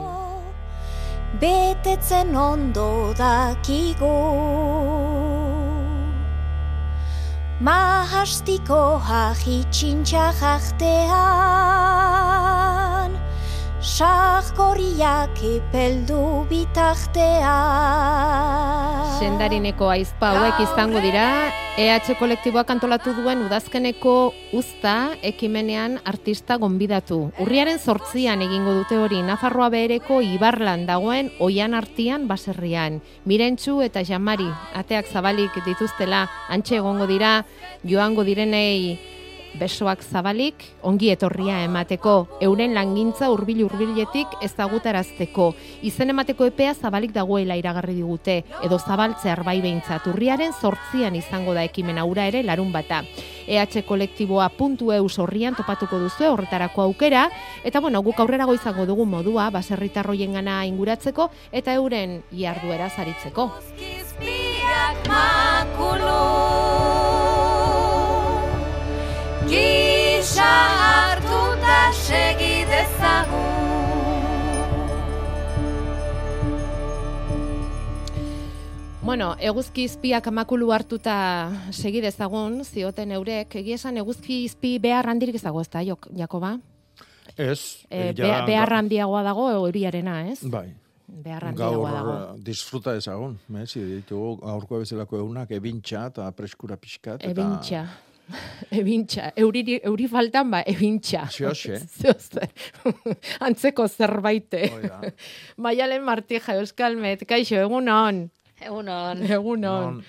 Betetzen ondo dakigo Mahastiko jajitxintxa jajtean Sajkori biak ipeldu bitartea. Sendarineko aizpa hauek izango dira, EH kolektiboak antolatu duen udazkeneko uzta ekimenean artista gonbidatu. Urriaren sortzian egingo dute hori, Nafarroa behereko Ibarlan dagoen oian artian baserrian. Mirentxu eta Jamari, ateak zabalik dituztela, antxe egongo dira, joango direnei besoak zabalik, ongi etorria emateko, euren langintza hurbil hurbiletik ezagutarazteko. Izen emateko epea zabalik dagoela iragarri digute, edo zabaltzear bai behintzat. Urriaren sortzian izango da ekimen aura ere larun bata. EH kolektiboa puntu eus horrian topatuko duzu horretarako aukera, eta bueno, guk aurrerago izango dugu modua, baserritarroien gana inguratzeko, eta euren jarduera zaritzeko. Makulu Gisa hartuta segi dezagun Bueno, eguzki izpiak amakulu hartuta segi dezagun, zioten eurek, egia esan eguzki izpi behar handirik ezago ez da, jok, Jakoba? Ez. E, ja- bea- behar handiagoa dago euriarena, ez? Bai. Behar Gaur handiagoa dago. eh, disfruta ezagun, ez? Ditugu aurko bezalako egunak ebintxa eta preskura pixkat. Eta... Ebintxa. Euri, euri faltan ba, ebintxa. Zer. Antzeko zerbaite. Maialen Martija, Euskalmet, kaixo, egunon. Egunon. Egunon.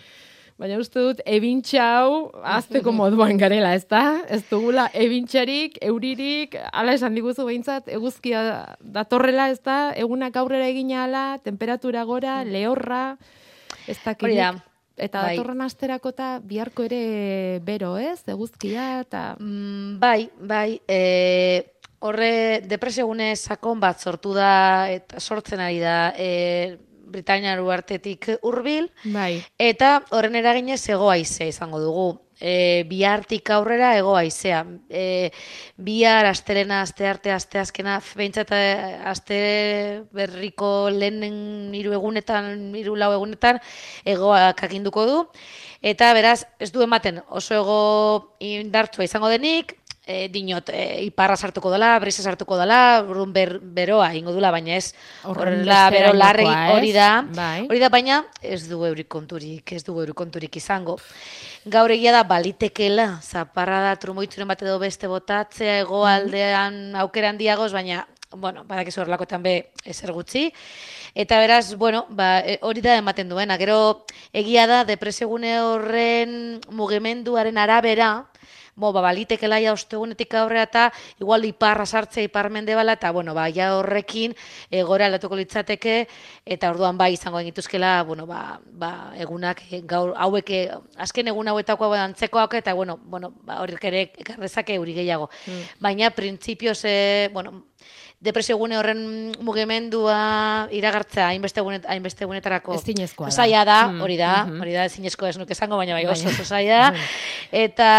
Baina uste dut, ebintxa hau, azteko moduan garela, ez da? Ez dugula, ebintxarik, euririk, ala esan diguzu behintzat, eguzkia datorrela, ez da? Egunak aurrera egina ala, temperatura gora, lehorra, ez. Hori da. dakinik. Eta Bai. datorren asterako eta biharko ere bero, ez? Eguzkia eta... Mm, bai, bai, e, horre depresiogune sakon bat sortu da, eta sortzen ari da, e, Britainiar uartetik hurbil Bai. eta horren eraginez ego haizea izango dugu. E, bihartik aurrera ego haizea. E, bihar astelena, aste arte, aste azkena, behintzat eh, aste berriko lehenen hiru egunetan, hiru lau egunetan, egoak aginduko du. Eta beraz, ez du ematen oso ego indartsua izango denik, e, dinot, e, iparra sartuko dela, brisa sartuko dela, urrun ber, beroa ingo dula, baina ez horrela bero ez? hori da. Bai. Hori da, baina ez du eurikonturik, ez du eurikonturik izango. Gaur egia da balitekela, zaparra da trumoitzuren bat edo beste botatzea, egoaldean aukera handiagoz, baina, bueno, badakizu horrelakoetan be ezer gutxi. Eta beraz, bueno, ba, e, hori da ematen duena. Gero egia da depresiogune horren mugimenduaren arabera, Bo, ba, balitekela ja ostegunetik aurrera eta igual iparra sartzea iparmende bala, eta bueno, ba, ja horrekin e, gora aldatuko litzateke, eta orduan bai izango egituzkela, bueno, ba, ba, egunak e, gaur hauek, e, azken egun hauetako antzekoak, eta bueno, bueno, ba, horrek ere ekarrezake euri gehiago. Baina, printzipioz, e, bueno, depresio gune horren mugimendua iragartzea hainbeste egunet, hainbeste egunetarako Ezinezkoa da. zaila da, Mm, hori da, mhm. hori da ezinezkoa ez nuke esango, baina bai oso Baina- oso zaila. Eta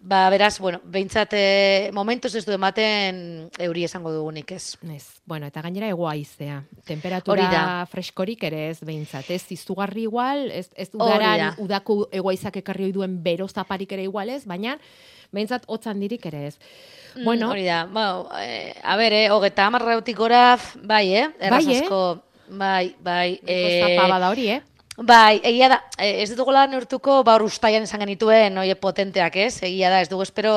ba, beraz, bueno, behintzat eh, momentuz ez du ematen euri esango dugunik ez. Ez. Bueno, eta gainera ego haizea. Temperatura da. freskorik ere ez behintzat. Ez izugarri igual, ez, ez udaran, da. udako ego haizak ekarri duen bero zaparik ere igual ez, baina behintzat hotzan dirik ere ez. Mm, Bueno, hori da, ba, eh, a ber, eh, hogeta amarrautik gora, bai, eh? Erraz Bai, eh? asko, bai, bai. zapa bada hori, eh? Bai, egia da, eh, ez dugula neurtuko baur ustaian esan genituen oie potenteak, ez? Egia da, ez dugu espero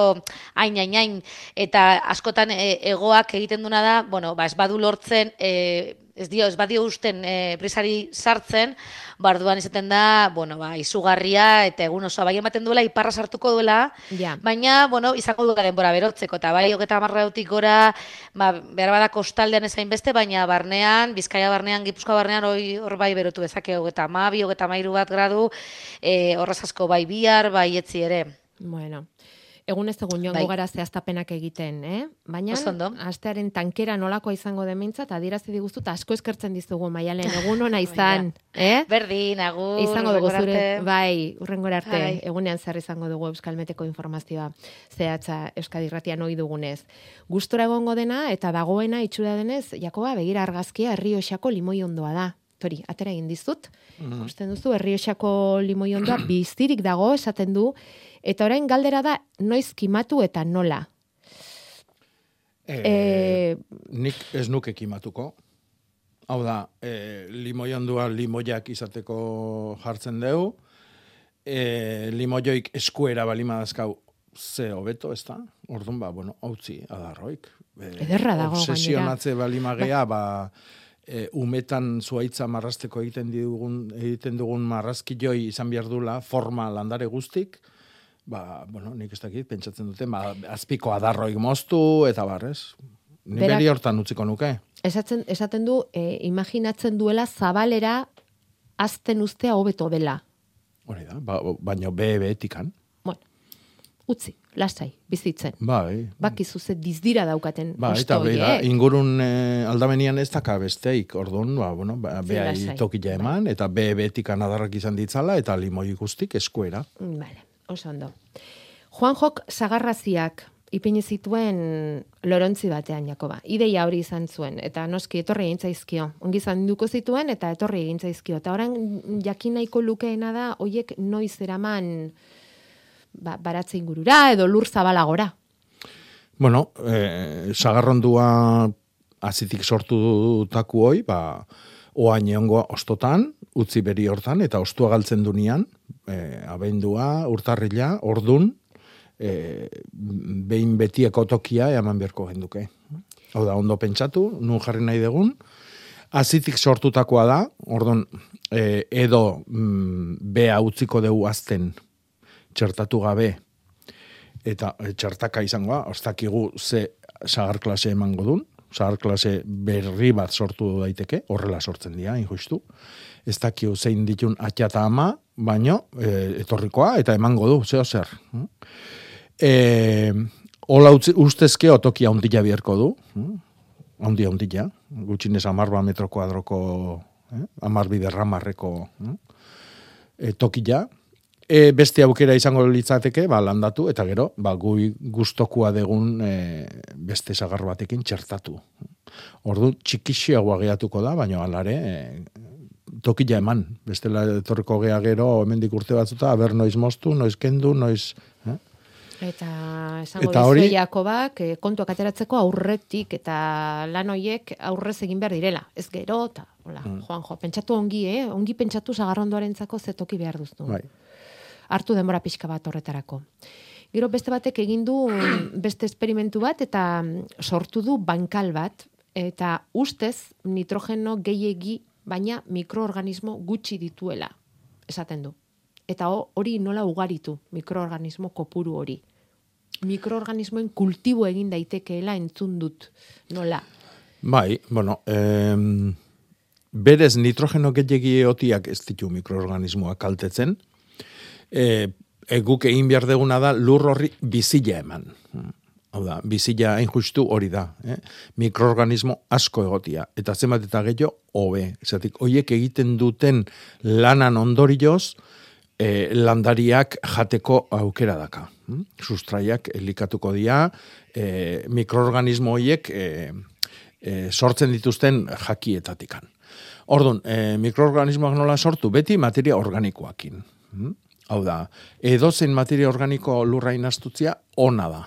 hain, hain, hain, eta askotan e, egoak egiten duna da, bueno, ba, ez badu lortzen, e, ez dio, ez badio usten e, brisari sartzen, barduan izaten da, bueno, ba, izugarria, eta egun osoa bai ematen duela, iparra sartuko duela, Ja. baina, bueno, izango duela denbora berotzeko, eta bai, hogeta amarrautik gora, ba, behar bada kostaldean ezain beste, baina barnean, Bizkaia barnean, Gipuzkoa barnean, hoi, hor bai berotu dezake, hogeta amabi, hogeta amairu bat gradu, e, horraz asko bai bihar, bai etzi ere. Bueno, egun ez egun joango Bai. gara zehaztapenak egiten, eh? Baina, astearen tankera nolakoa izango demintzat, adierazi diguzu, eta asko eskertzen dizugu, maialen, egun ona izan, eh? Berdin, agur, Izango dugu zure, bai, urrengora arte, Bai. egunean zer izango dugu Euskalmeteko informazioa zehatza Euskadi Irratian ohi dugunez. Gustora egongo dena eta dagoena itxura denez, Jakoba begira argazkia Herrioxako limoi ondoa da. Tori, atera egin dizut. Mhm. Ikusten duzu Herrioxako limoi ondoa bizirik dago esaten du eta orain galdera da noiz kimatu eta nola. Eh, Eh, Nik ez nuke kimatuko. Hau da, e, limoi ondua limoiak izateko jartzen dugu. E, limoioik eskuera balima dazkau ze hobeto, ez da? Orduan, ba, bueno, hautzi, adarroik. E, Ederra dago. Obsesionatze balima gea, ba, e, umetan zuaitza marrasteko egiten dugun, egiten dugun marrazki joi izan behar dula, forma landare guztik, ba, bueno, nik ez dakit, pentsatzen duten, ba, azpiko adarroik moztu, eta barrez. Ni Berak- beri hortan utziko nuke. Esatzen, esaten du, e, imaginatzen duela zabalera azten ustea hobeto dela. Hori da, ba, baino be betikan. Utzi, lasai, bizitzen. Bai, Bakizu ze dizdira daukaten Ba, eta beira, ingurun eh, aldamenian ez daka besteik, orduan, ba, bueno, ba, lasai. tokila eman, eta be betikan adarrak izan ditzala, eta limoi guztik eskuera. Vale, oso ondo. Juan Jok sagarraziak ipini zituen lorontzi batean, Jakoba. Ideia hori izan zuen, eta noski etorri egin zaizkio. Ongi izan duko zituen, eta etorri egin zaizkio. Eta orain jakin nahiko lukeena da, hoiek noiz eraman ba, baratze ingurura, edo lur zabalagora. Bueno, eh, sagarrondua azitik sortu taku hoi, ba, oain egongoa ostotan, utzi beri hortan, eta ostua galtzen dunean, eh, abendua, urtarrila, ordun, eh, behin betieko tokia eman beharko genduke. Hau da, ondo pentsatu, nun jarri nahi dugun, azitik sortutakoa da, ordon, eh, edo mm, bea utziko dugu azten txertatu gabe, eta e, txertaka izangoa, ostakigu ze sagar klase emango dun, sagar klase berri bat sortu daiteke, horrela sortzen dira, injustu. Ez dakiu zein ditun atxata ama, baino, e, etorrikoa, eta emango du, zeo zer. E, hola utzi, ustezke otokia ondila bierko du, ondia ondila, gutxinez amarba metro kuadroko, eh? amar biderramarreko e, tokia, e, beste aukera izango litzateke, ba, landatu, eta gero, ba, gui gustokua degun e, beste sagar batekin txertatu. Ordu txikixiagoa geatuko da, baina alare, e, tokila eman. Bestela etorriko gea gero, hemendik urte batzuta, aber noiz moztu, noiz kendu, noiz... Eh? Eta esango Eta hori- Jakobak eh, kontuak ateratzeko aurretik eta lan hoiek aurrez egin behar direla. Ez gero, eta, hola, Mm. Juanjo, pentsatu ongi, eh? Ongi pentsatu zagarrondoarentzako ze toki behar duztu. Bai. Hartu denbora pixka bat horretarako. Gero beste batek egin du beste esperimentu bat eta mm, sortu du bankal bat eta ustez nitrogeno gehiegi baina mikroorganismo gutxi dituela esaten du. Eta ho- hori nola ugaritu mikroorganismo kopuru hori. Mikroorganismoen kultibo egin daitekeela entzun dut. Nola? Bai, bueno, em, berez nitrogeno gehiagi eotiak ez ditu mikroorganismoak kaltetzen, e, e, guk egin behar deguna da lur horri bizila eman. Hau da, bizila hain justu hori da. Eh? Mikroorganismo asko egotia. Eta zenbat eta gehiago, hobe. Zatik, hoiek egiten duten lanan ondorioz, e, landariak jateko aukera daka. hm? Sustraiak elikatuko dira, e, mikroorganismo horiek e, e, sortzen dituzten jakietatikan. Orduan, e, mikroorganismoak nola sortu? Beti materia organikoakin. hm? Hau da, edozein materia organiko lurrain astutzia ona da.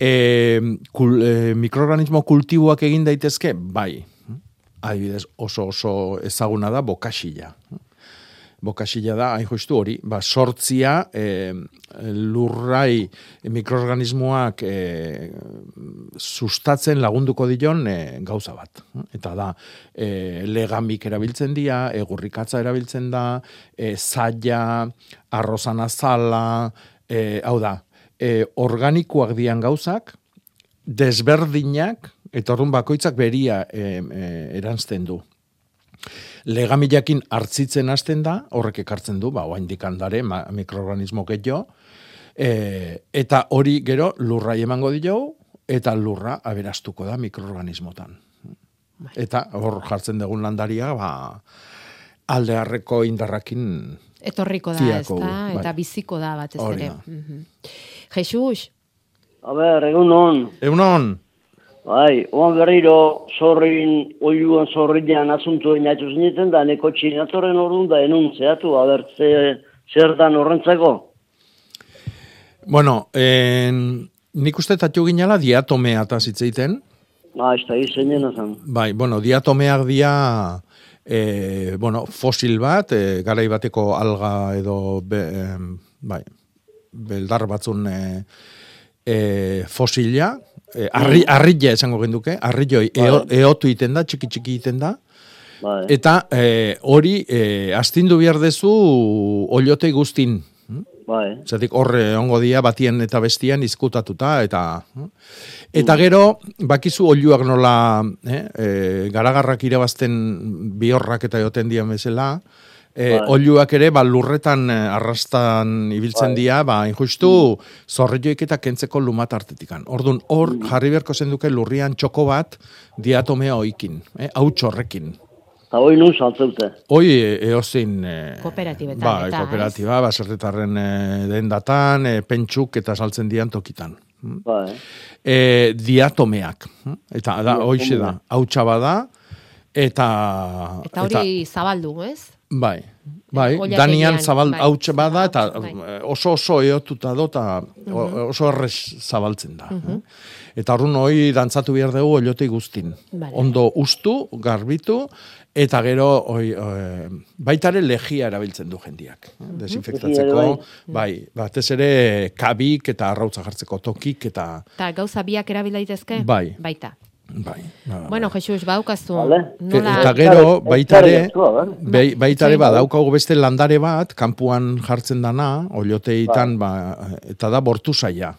E, kul, e, mikroorganismo kultiboak egin daitezke? Bai. Adibidez, oso oso ezaguna da bokasila. Bokasila da, hain justu hori, ba, sortzia e, lurrai mikroorganismoak e, sustatzen lagunduko dion e, gauza bat. Eta da, e, legamik erabiltzen dira, egurrikatza erabiltzen da, e, zaila, arrozan azala, e, hau da, e, organikoak dian gauzak, desberdinak, eta orduan bakoitzak beria e, e, erantzten du legamilakin hartzitzen hasten da, horrek ekartzen du, ba, oaindik handare, mikroorganismo gehiago, e, eta hori gero lurra emango dio, eta lurra aberastuko da mikroorganismotan. Eta hor jartzen dugun landaria, ba, aldearreko indarrakin Etorriko da, ez da? bai. Eta biziko da batez ere. da. Mhm. Jesus, A ber, egun hon. Egunon. Bai, oan berriro, zorrin, oiuan zorrinean asuntu inatu zineten, da neko txinatorren orduan da enun zehatu, a ber, ze, zer dan horrentzako? Bueno, en, nik uste tatu ginala diatomea eta zitzeiten, Ah, ez da, izenien azan. Bai, bueno, diatomeak dia, e, bueno, fosil bat, e, garai bateko alga edo, be, em, bai, beldar batzun e, e, fosila, e, arri, arrilla esango genduke, arrilloi eo, eotu iten da, txiki txiki iten da, Bai. eta e, hori e, astindu behar dezu oliote guztin, Bai. Zatik horre ongo dia batien eta bestian izkutatuta eta eta gero bakizu oiluak nola eh, e, garagarrak irabazten bihorrak eta joten dian bezala e, Bai. oiluak ere ba, lurretan eh, arrastan ibiltzen Bai. dira ba injustu zorrioik eta kentzeko lumat artetikan. Ordun hor jarri beharko zenduke lurrian txoko bat diatomea oikin, eh, hauts horrekin. Eta hoi nun saltzeute. Hoi e, eozin... E, Kooperatibetan Bai, eta, kooperatiba, baserritarren e, dendatan, e, pentsuk eta saltzen dian tokitan. Bai. E, diatomeak. hm? Eta da, hoixe da, hautsa bada, eta... Eta hori zabaldu, ez? Bai, bai, Oilategian, danian zabal bai. hautsa bada, eta Bai. eh, oso oso eotuta do, eta Mhm. oso errez zabaltzen da. Mhm. Eta horren hoi dantzatu behar dugu oliotei guztin. Vale. Ondo ustu, garbitu, eta gero hoi, e, baitare legia erabiltzen du jendiak. Mhm. Desinfektatzeko, Legia ere bai, batez ere kabik eta arrautza jartzeko tokik eta Eta gauza biak erabil daitezke? Bai. Baita. Bai. ba, Bueno, Jesus, baukazu. E- Nola... Eta gero, baitare, bai, baitare Bai. badaukagu beste landare bat, kanpuan jartzen dana, olioteitan, ba, eta da bortusaia.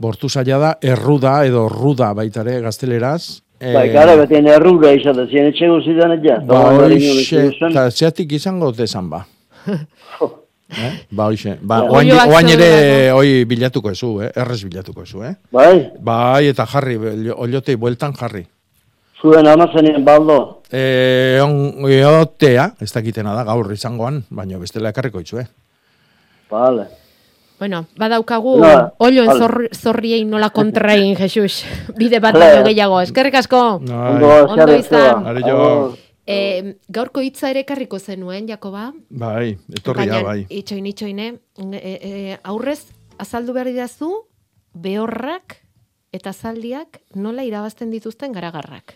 Bortusaia da, erruda edo ruda baitare gazteleraz. Bai, Eh, gara betien errura izaten ziren etxe guzitan ja. Ba, Eta hoxe, eta zeatik izango dezan ba. Eh? Ba, hoxe. Ba, Ja. oain, oain ere, zeudela, hoi bilatuko ezu, eh? Errez bilatuko ezu, eh? Bai, Bai, eta jarri, oliotei bueltan jarri. zuen amazenien baldo. E, on, eotea, ez dakitena da, gaur izangoan, baina bestela ekarriko itzu, eh? Vale. Bueno, badaukagu Nola, olioen vale. zor, zorriei nola kontrain, Jesus. Bide bat baino gehiago. Eskerrik asko. Ondo, Ondo izan. Eh, gaurko hitza ere karriko zenuen, Jakoba. Bai, etorria, bai. Itxoin, itxoine. E, e, aurrez, azaldu behar didazu, behorrak eta zaldiak nola irabazten dituzten garagarrak.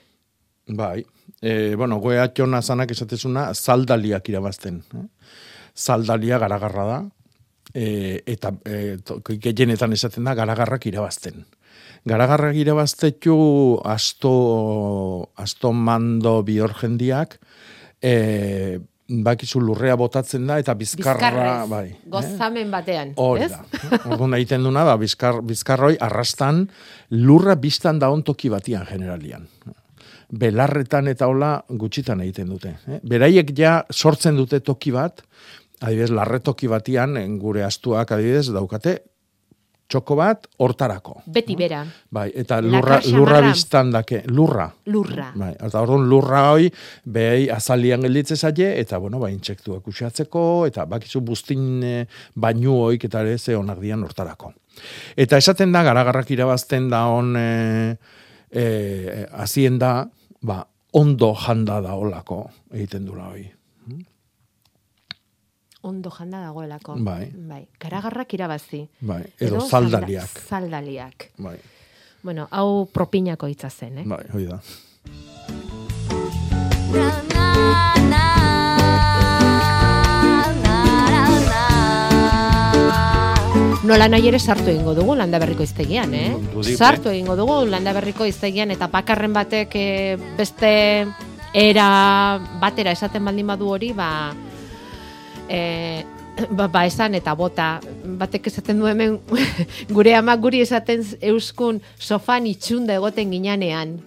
Bai. E, bueno, goe atxona zanak esatezuna, zaldaliak irabazten. Eh? Zaldalia garagarra da, e, eta e, gehienetan esaten da garagarrak irabazten. Garagarrak irabaztetu asto, asto mando bihor jendiak, e, bakizu lurrea botatzen da, eta bizkarra, Bizkarrez, bai. gozamen batean. Hori ez? da. Orduan egiten duna da, bizkar, bizkarroi arrastan lurra biztan da toki batian generalian. Belarretan eta hola gutxitan egiten dute. Eh? Beraiek ja sortzen dute toki bat, adibidez, larretoki batian, en gure astuak adibidez, daukate, txoko bat hortarako. Beti bera. Bai, eta lurra, lurra biztan dake, lurra. Lurra. Bai, eta orduan lurra hoi behei azalian gelditze zaie eta bueno, ba intsektuak uxatzeko eta bakizu buztin e, bainu hoik eta ere ze onak dian hortarako. Eta esaten da garagarrak irabazten da on e, e, azien da, ba, ondo janda da olako egiten dula hoi. Ondo janda dagoelako. Bai. bai. Garagarrak irabazi. Bai, edo zaldaliak. zalda- Zaldaliak. Bai, Bueno, hau propinako hitza zen, eh? bai, hoi da. Nola nahi ere sartu egingo dugu landa berriko iztegian, eh? Dudik, Sartu egingo dugu landa berriko iztegian eta pakarren batek eh, beste era batera esaten baldin badu hori, ba, eh, ba, ba esan eta bota. Batek esaten du hemen gure ama guri esaten euskun sofan itxunda egoten ginanean.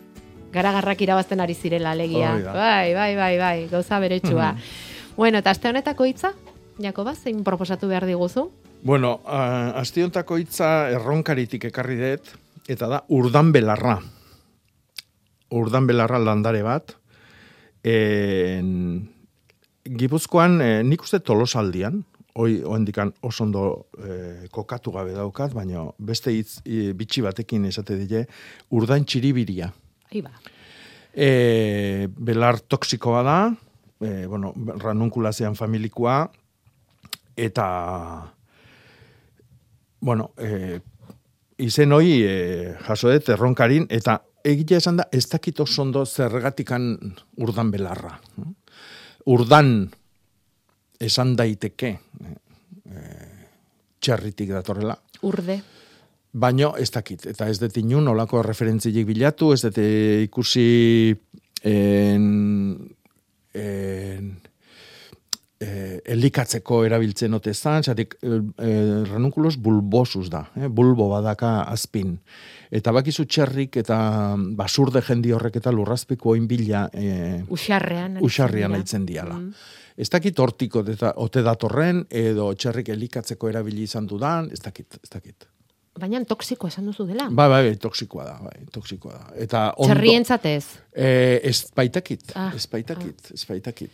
Garagarrak irabazten ari zirela alegia. Bai, bai, bai, bai, gauza beretsua. bueno, eta aste honetako hitza? Jakoba, zein proposatu behar diguzu? Bueno, uh, astiontako hitza erronkaritik ekarri dut, eta da urdan belarra. Urdan belarra landare bat. En, Gipuzkoan, eh, nik uste tolosaldian, hoi oendikan oso ondo eh, kokatu gabe daukat, baina beste hitz eh, bitxi batekin esate dile, urdan txiribiria. Ahí ba. E, belar toksikoa da, e, bueno, ranunkulazean familikoa, eta, bueno, e, izen hoi e, jaso dut erronkarin, eta egia esan da, ez dakit oso ondo zergatikan urdan belarra. Urdan esan daiteke e, txerritik datorrela, Urde. baino ez dakit. Eta ez dut inun olako referentzilik bilatu, ez dut ikusi en, en, eh, elikatzeko erabiltzen ote zan, zatik eh, eh, ranunculos bulbosus da, eh, bulbo badaka azpin. Eta bakizu txerrik eta basurde jendi horrek eta lurrazpiko oinbila eh, Usarrean. dira. aitzen diala. Ez dakit hortik ote, ote datorren, edo txerrik elikatzeko erabili izan dudan, ez dakit, ez dakit. Baina toksiko esan duzu dela. Bai, bai, bai, toksikoa da, bai, toksikoa da. Eta ondo- Txerrientzat ez. Eh, ez baitakit, Ah, ez baitakit, ez baitakit.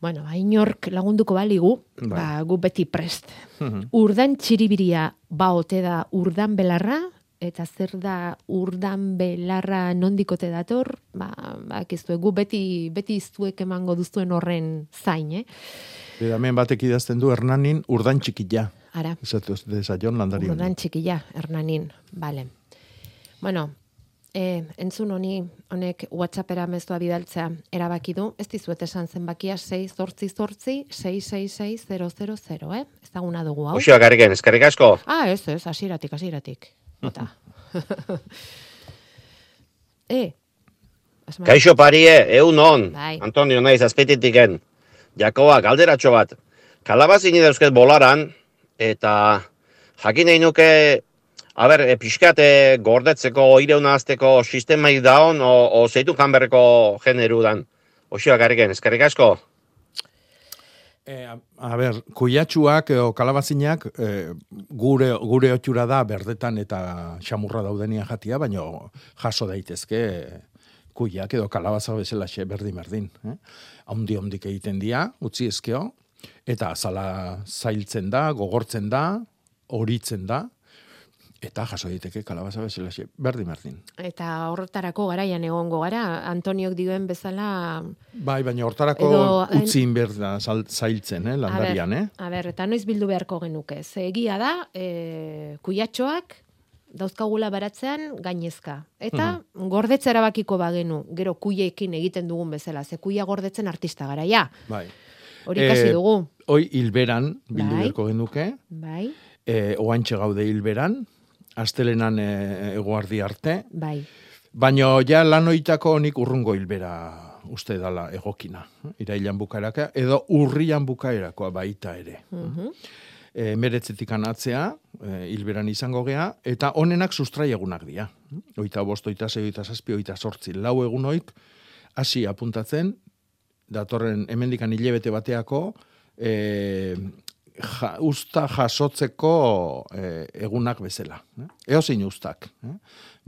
Bueno, ainork lagunduko baligu, Bai. ba, gu beti prest. Mhm. Urdan txiribiria ba ote da urdan belarra, eta zer da urdan belarra nondikote dator, ba, ba gu beti, beti iztuek emango duzuen horren zain, eh? Eta hemen batek idazten du Hernanin urdan txikila. Ara. Esatu desaion landari honi. Urdan txikila, Hernanin, bale. Bueno, e, entzun honi, honek WhatsAppera mezua bidaltzea erabaki du, ez dizuet esan zenbakia 6 zortzi zortzi 666 eh? Ezaguna dugu hau. Oxioak garriken, eskerrik asko. Ah, ez, ez, hasieratik, hasieratik. Bota. e, asma- Kaixo parie, eun on. Bai. Antonio naiz azpeititiken. Jakoba, galderatxo bat. Kalabazini dauzket bolaran, eta jakin nahi nuke, a ber, e, pixkat e, gordetzeko, ireuna azteko sistemai daon, o, o zeitu kanberreko generu dan. Oxioak garriken, eskerrik asko. Eh, a, a ber, kuiatxuak edo kalabazinak eh, gure, gure otxura da berdetan eta xamurra daudenia jatia, baino jaso daitezke eh, kuiak edo kalabaza bezala xe berdin berdin. Eh? Haundi hondik egiten dira, utzi ezkeo, eta azala zailtzen da, gogortzen da, horitzen da, eta jaso daiteke kalabaza bezala xe berdin berdin. Eta horretarako garaian egongo gara, Antoniok dioen bezala... Bai, baina hortarako Edo- utzi inberda zailtzen, eh, landarian, eh? A ber, eta noiz bildu beharko genuke. Ze egia da, e, kuiatxoak dauzkagula baratzean gainezka. Eta gordetze erabakiko bagenu, gero kuiekin egiten dugun bezala. Ze kuia gordetzen artista gara, ja. Bai. Hori ikasi Eh, dugu. Hoi hilberan bildu Bai. beharko genuke, Bai, e, oantxe gaude hilberan, astelenan e, eguardi arte, bai. baino ja lanoitako nik urrungo hilbera uste dala egokina. Irailan bukaeraka, edo urrian bukaerakoa baita ere. Mhm. E, meretzetik anatzea, e, hilberan izango gea, eta honenak sustrai egunak dira. Oita bost, oita zei, oita zazpi, oita sortzi, lau egunoik, hasi apuntatzen, datorren hemendikan hilebete bateako, e, ja, usta jasotzeko e, egunak bezala. Eh? Eozin ustak. Eh?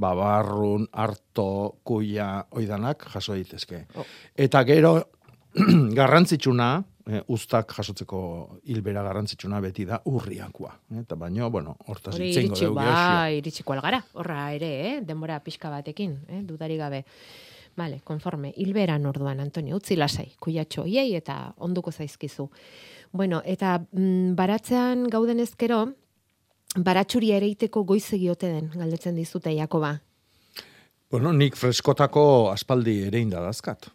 Babarrun, harto, kuia, oidanak jaso daitezke. Eta gero, garrantzitsuna, eh, ustak jasotzeko hilbera garrantzitsuna beti da urriakoa. Eh? Eta baino, bueno, hortaz itzengo dugu ba, iritsiko algara. Horra ere, eh? denbora pixka batekin, eh? dudari gabe. Vale, konforme. Hilberan orduan, Antonio, utzi lasai, kuiatxo hiei eta onduko zaizkizu. Bueno, eta mm, baratzean gauden ezkero, baratxuri ere iteko goizegi ote den, galdetzen dizute, Jakoba. Bueno, nik freskotako aspaldi ere indadazkat.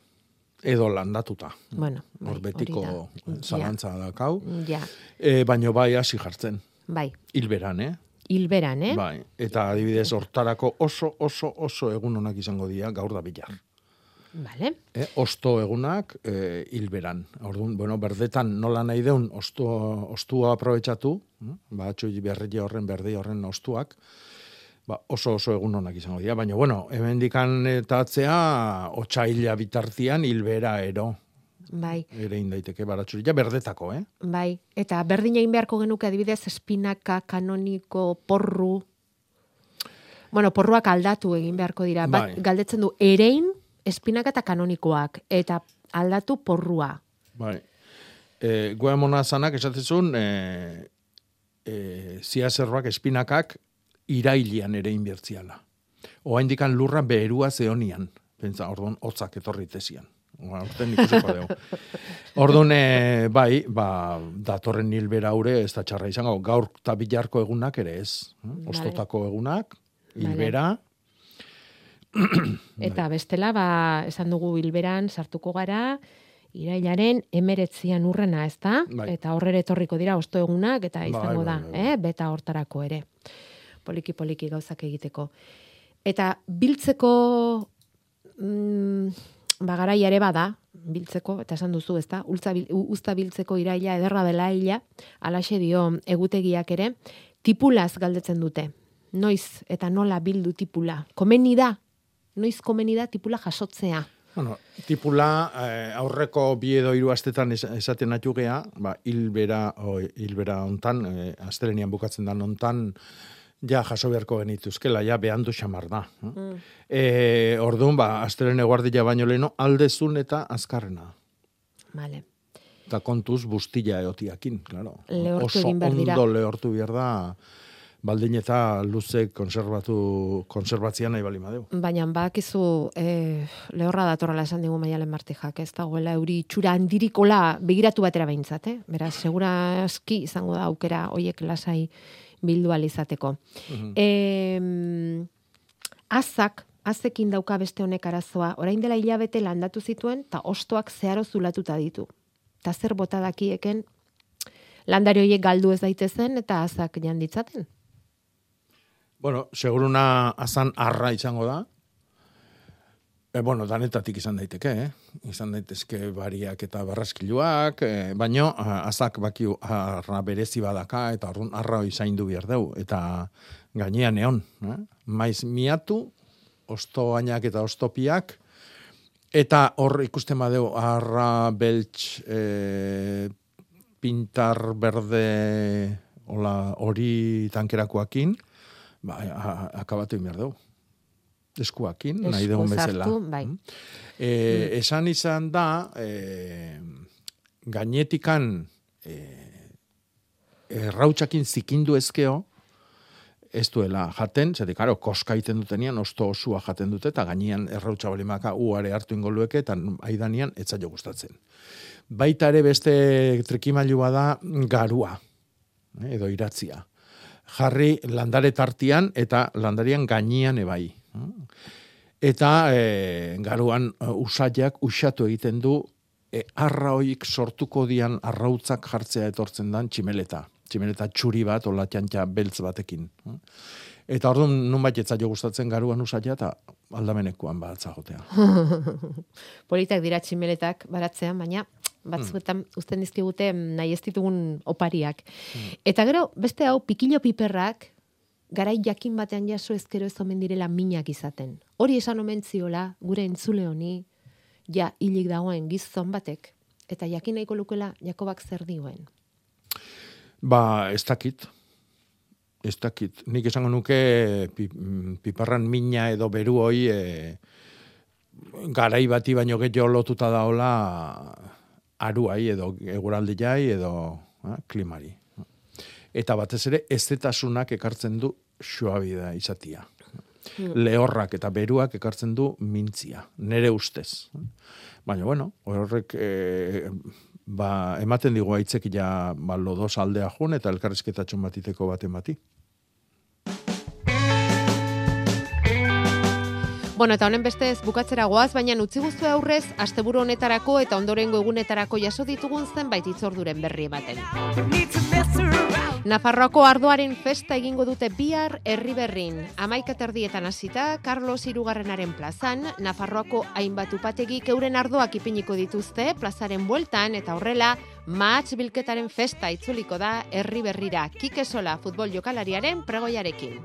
Edo landatuta. Bueno, bai, Hor betiko hori da. zalantza dakau. Ja, E, baino bai hasi jartzen. bai, Hilberan, eh? hilberan, eh? Bai, eta adibidez hortarako oso, oso, oso egun onak izango dira gaur da bilar. Vale. Eh, osto egunak eh, hilberan. Orduan, bueno, berdetan nola nahi deun ostu, ostua aprobetsatu, eh? batxu berri horren, berdi horren ostuak, ba, oso oso egun onak izango dira. Baina, bueno, hemen dikan eta atzea, otxaila bitartian hilbera ero, Bai, ere indaiteke baratxurila, berdetako, eh? bai. Eta berdin egin beharko genuke adibidez espinaka, kanoniko, porru. Bueno, porruak aldatu egin beharko dira. Bat, Bai. galdetzen du, erein, espinaka eta kanonikoak. Eta aldatu porrua. Bai. E, goa mona zanak esatezun, e, e, zia zerbak espinakak irailian ere inbertziala. Oa indikan lurra beherua zeonian. Pentsa, orduan, hotzak etorri tezian. Oa, Orten ikusiko dugu. Orduan, e, bai, ba, datorren hilbera haure ez da txarra izango. Gaur eta bilarko egunak ere ez. Ostotako egunak, hilbera, Eta bestela, ba, esan dugu bilberan sartuko gara, irailaren emeretzian urrena, ez da? Bai. Eta horrere etorriko dira osto egunak, eta Bai, izango bai, da, bai, bai. eh? beta hortarako ere. Poliki-poliki gauzak egiteko. Eta biltzeko mm, ba, garaia ere bada, biltzeko, eta esan duzu, ez da, Ultza bil- u- uzta biltzeko iraila, ederra dela ila, alaxe dio egutegiak ere, tipulaz galdetzen dute. Noiz eta nola bildu tipula. Komeni da, noiz komeni da tipula jasotzea. Bueno, tipula eh, aurreko bi edo hiru astetan es, esaten atu gea, ba, hilbera, o, hilbera ontan, eh, astelenian bukatzen da ontan, ja jaso beharko genituzkela, ja behandu xamar da. Mm. E, orduan, ba, astelene guardia baino leno, aldezun eta azkarrena. Vale. Eta kontuz bustila eotiakin, claro. Lehortu Oso egin behar dira. ondo lehortu behar da, baldin eta luze konservatu, konserbatzia nahi bali madeu. Baina bakizu eh, lehorra datorrela esan digu maialen martijak, ez dagoela euri txura handirikola begiratu batera behintzat, eh? Beraz, segura aski izango da aukera hoiek lasai bildu ahal izateko. Mhm. Em, azak, azekin dauka beste honek arazoa, orain dela hilabete landatu zituen, eta ostoak zeharo zulatuta ditu. Ta zer bota dakieken, landari horiek galdu ez daitezen, eta azak janditzaten. Bueno, seguruna azan arra izango da. E, bueno, danetatik izan daiteke, eh? Izan daitezke bariak eta barraskiluak, e, baino azak baki arra berezi badaka eta orrun arra hori zaindu behar deu eta gainean eon, eh? Maiz miatu, ostoainak eta ostopiak, eta hor ikusten badeu arra beltx e, pintar berde hola hori tankerakoakin, ba, akabatu behar dugu. Eskuakin, nahi Esku dugun bezala. bai. E, Esan izan da, e, gainetikan e, errautsakin zikindu ezkeo, ez duela jaten, zede, karo, koska egiten dutenian, osto osua jaten dute, eta gainean errautsa balimaka uare hartu ingolueke, eta aidanian etzaio gustatzen. Baita ere beste trikimailu da garua, eh, edo iratzia. Jarri landare tartian eta landarian gainean ebai. Eta e, garuan e, usaiak usatu egiten du e, arra hoik sortuko dian arrautzak jartzea etortzen dan tximeleta. Tximeleta txuri bat, ola txantxa beltz batekin. Eta orduan nunbait etzaio gustatzen garuan usaia eta aldamenekuan batza jotea. Politak dira tximeletak baratzean, baina batzuetan uzten dizkigute mm, nahi ez ditugun opariak. Eta gero, beste hau, pikilo piperrak, garai jakin batean jaso ezkero ez omen direla minak izaten. Hori esan omen ziola, gure entzule honi, ja hilik dagoen gizon batek, eta jakin nahiko lukela Jakobak zer dioen. Ba, ez dakit. Ez dakit. Nik esango nuke pi, mm, piparran mina edo beru hoi e, garai bati baino gehiago lotuta daola aruai edo eguraldiai edo eh, klimari. Eta batez ere ezetasunak ekartzen du suabida izatia. Lehorrak eta beruak ekartzen du mintzia, nere ustez. Baina, bueno, horrek e, ba, ematen digu aitzek ja ba, lodos aldea jun eta elkarrizketatxun batiteko baten bati. Bueno, eta honen bestez bukatzera goaz, baina utzi guztu aurrez, asteburu honetarako eta ondorengo egunetarako jaso ditugun zenbait itzorduren berri ematen. Nafarroako ardoaren festa egingo dute bihar herri berrin. Amaika terdietan hasita, Carlos Irugarrenaren plazan, Nafarroako hainbat upategik euren ardoak ipiniko dituzte plazaren bueltan eta horrela, match bilketaren festa itzuliko da herri berrira Kikesola futbol jokalariaren pregoiarekin.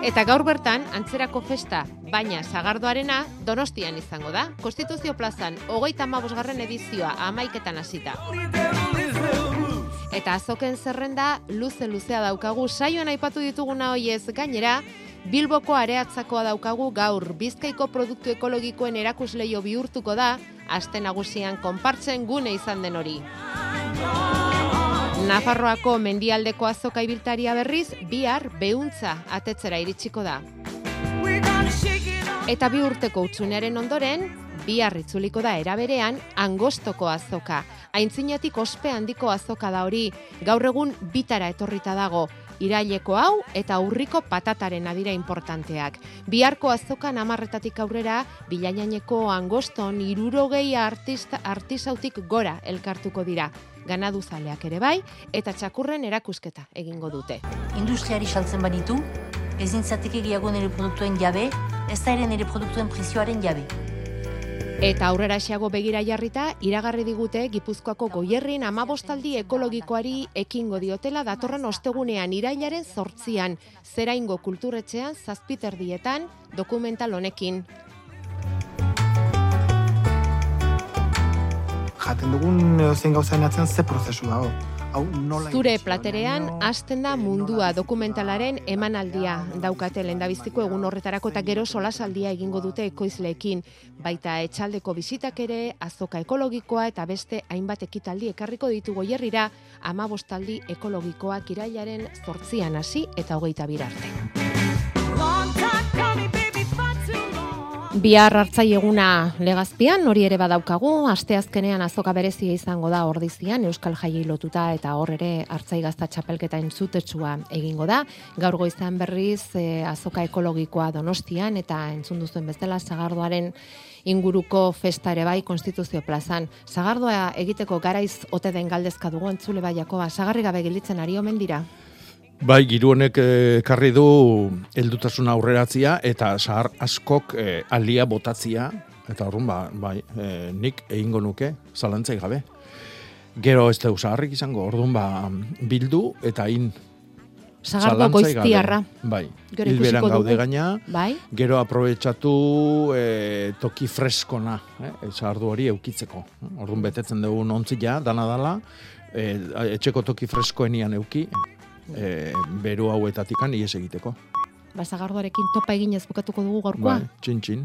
Eta gaur bertan, antzerako festa, baina sagardoarena donostian izango da. Konstituzio plazan, hogeita amabosgarren edizioa amaiketan hasita. Eta azoken zerrenda, luze-luzea daukagu, saioan aipatu dituguna hoiez gainera, Bilboko areatzakoa daukagu gaur, bizkaiko produktu ekologikoen erakusleio bihurtuko da, aste nagusian konpartzen gune izan den hori. Nafarroako mendialdeko azoka ibiltaria berriz, bihar behuntza atetzera iritsiko da. Eta bi urteko utxunearen ondoren, bihar itzuliko da eraberean angostoko azoka. Aintzinatik ospe handiko azoka da hori, gaur egun bitara etorrita dago. Iraileko hau eta urriko patataren adira importanteak. Biharko azokan amarretatik aurrera, bilainaneko angoston irurogei artista, artisautik gora elkartuko dira. Ganaduzaleak ere bai, eta txakurren erakusketa egingo dute. Industriari saltzen banitu, ez nintzateke gehiago nire produktuen jabe, ez da ere nire produktuen prezioaren jabe. Eta aurrera xeago begira jarrita, iragarri digute Gipuzkoako goierrin amabostaldi ekologikoari ekingo diotela datorren ostegunean irailaren zortzian, zeraingo kulturretxean zazpiterdietan dokumental honekin. Jaten dugun edozein gauzaen atzean ze prozesu dago. Hau nola Zure platerean hasten da mundua dokumentalaren emanaldia daukate lehendabiziko egun horretarako eta gero solasaldia egingo dute ekoizleekin. Baita etxaldeko bizitak ere, azoka ekologikoa eta beste hainbat ekitaldi ekarriko ditu goierrira amabostaldi ekologikoak irailaren zortzian hasi eta hogeita birarte. Bihar hartzai eguna legazpian, hori ere badaukagu, asteazkenean azoka berezia izango da ordizian, Euskal Jaiei lotuta eta hor ere hartzai gazta txapelketa entzutetsua egingo da. Gaur goizan berriz e, azoka ekologikoa donostian eta entzun duzuen bezala zagardoaren inguruko festa ere bai konstituzio plazan. Zagardoa egiteko garaiz ote den galdezka dugu entzule baiakoa, zagarri gabe gilitzen ari omen dira. Bai, giru honek eh, ekarri du heldutasun aurreratzia eta sahar askok eh, alia botatzia eta horren ba, bai, eh, nik egingo nuke zalantzai gabe. Gero ez deu saharrik izango, orduan ba, bildu eta in gabe. goiztiarra. Bai, Gero hilberan gaude gaina, Bai. gero aprobetsatu e, toki freskona, eh, sahardu hori eukitzeko. Orduan betetzen dugu ontzila, dana dala, e, etxeko toki freskoenian euki, e, beru hauetatikan ies egiteko. Ba, zagardoarekin topa eginez bukatuko dugu gaurkoa. Bai, txin txin.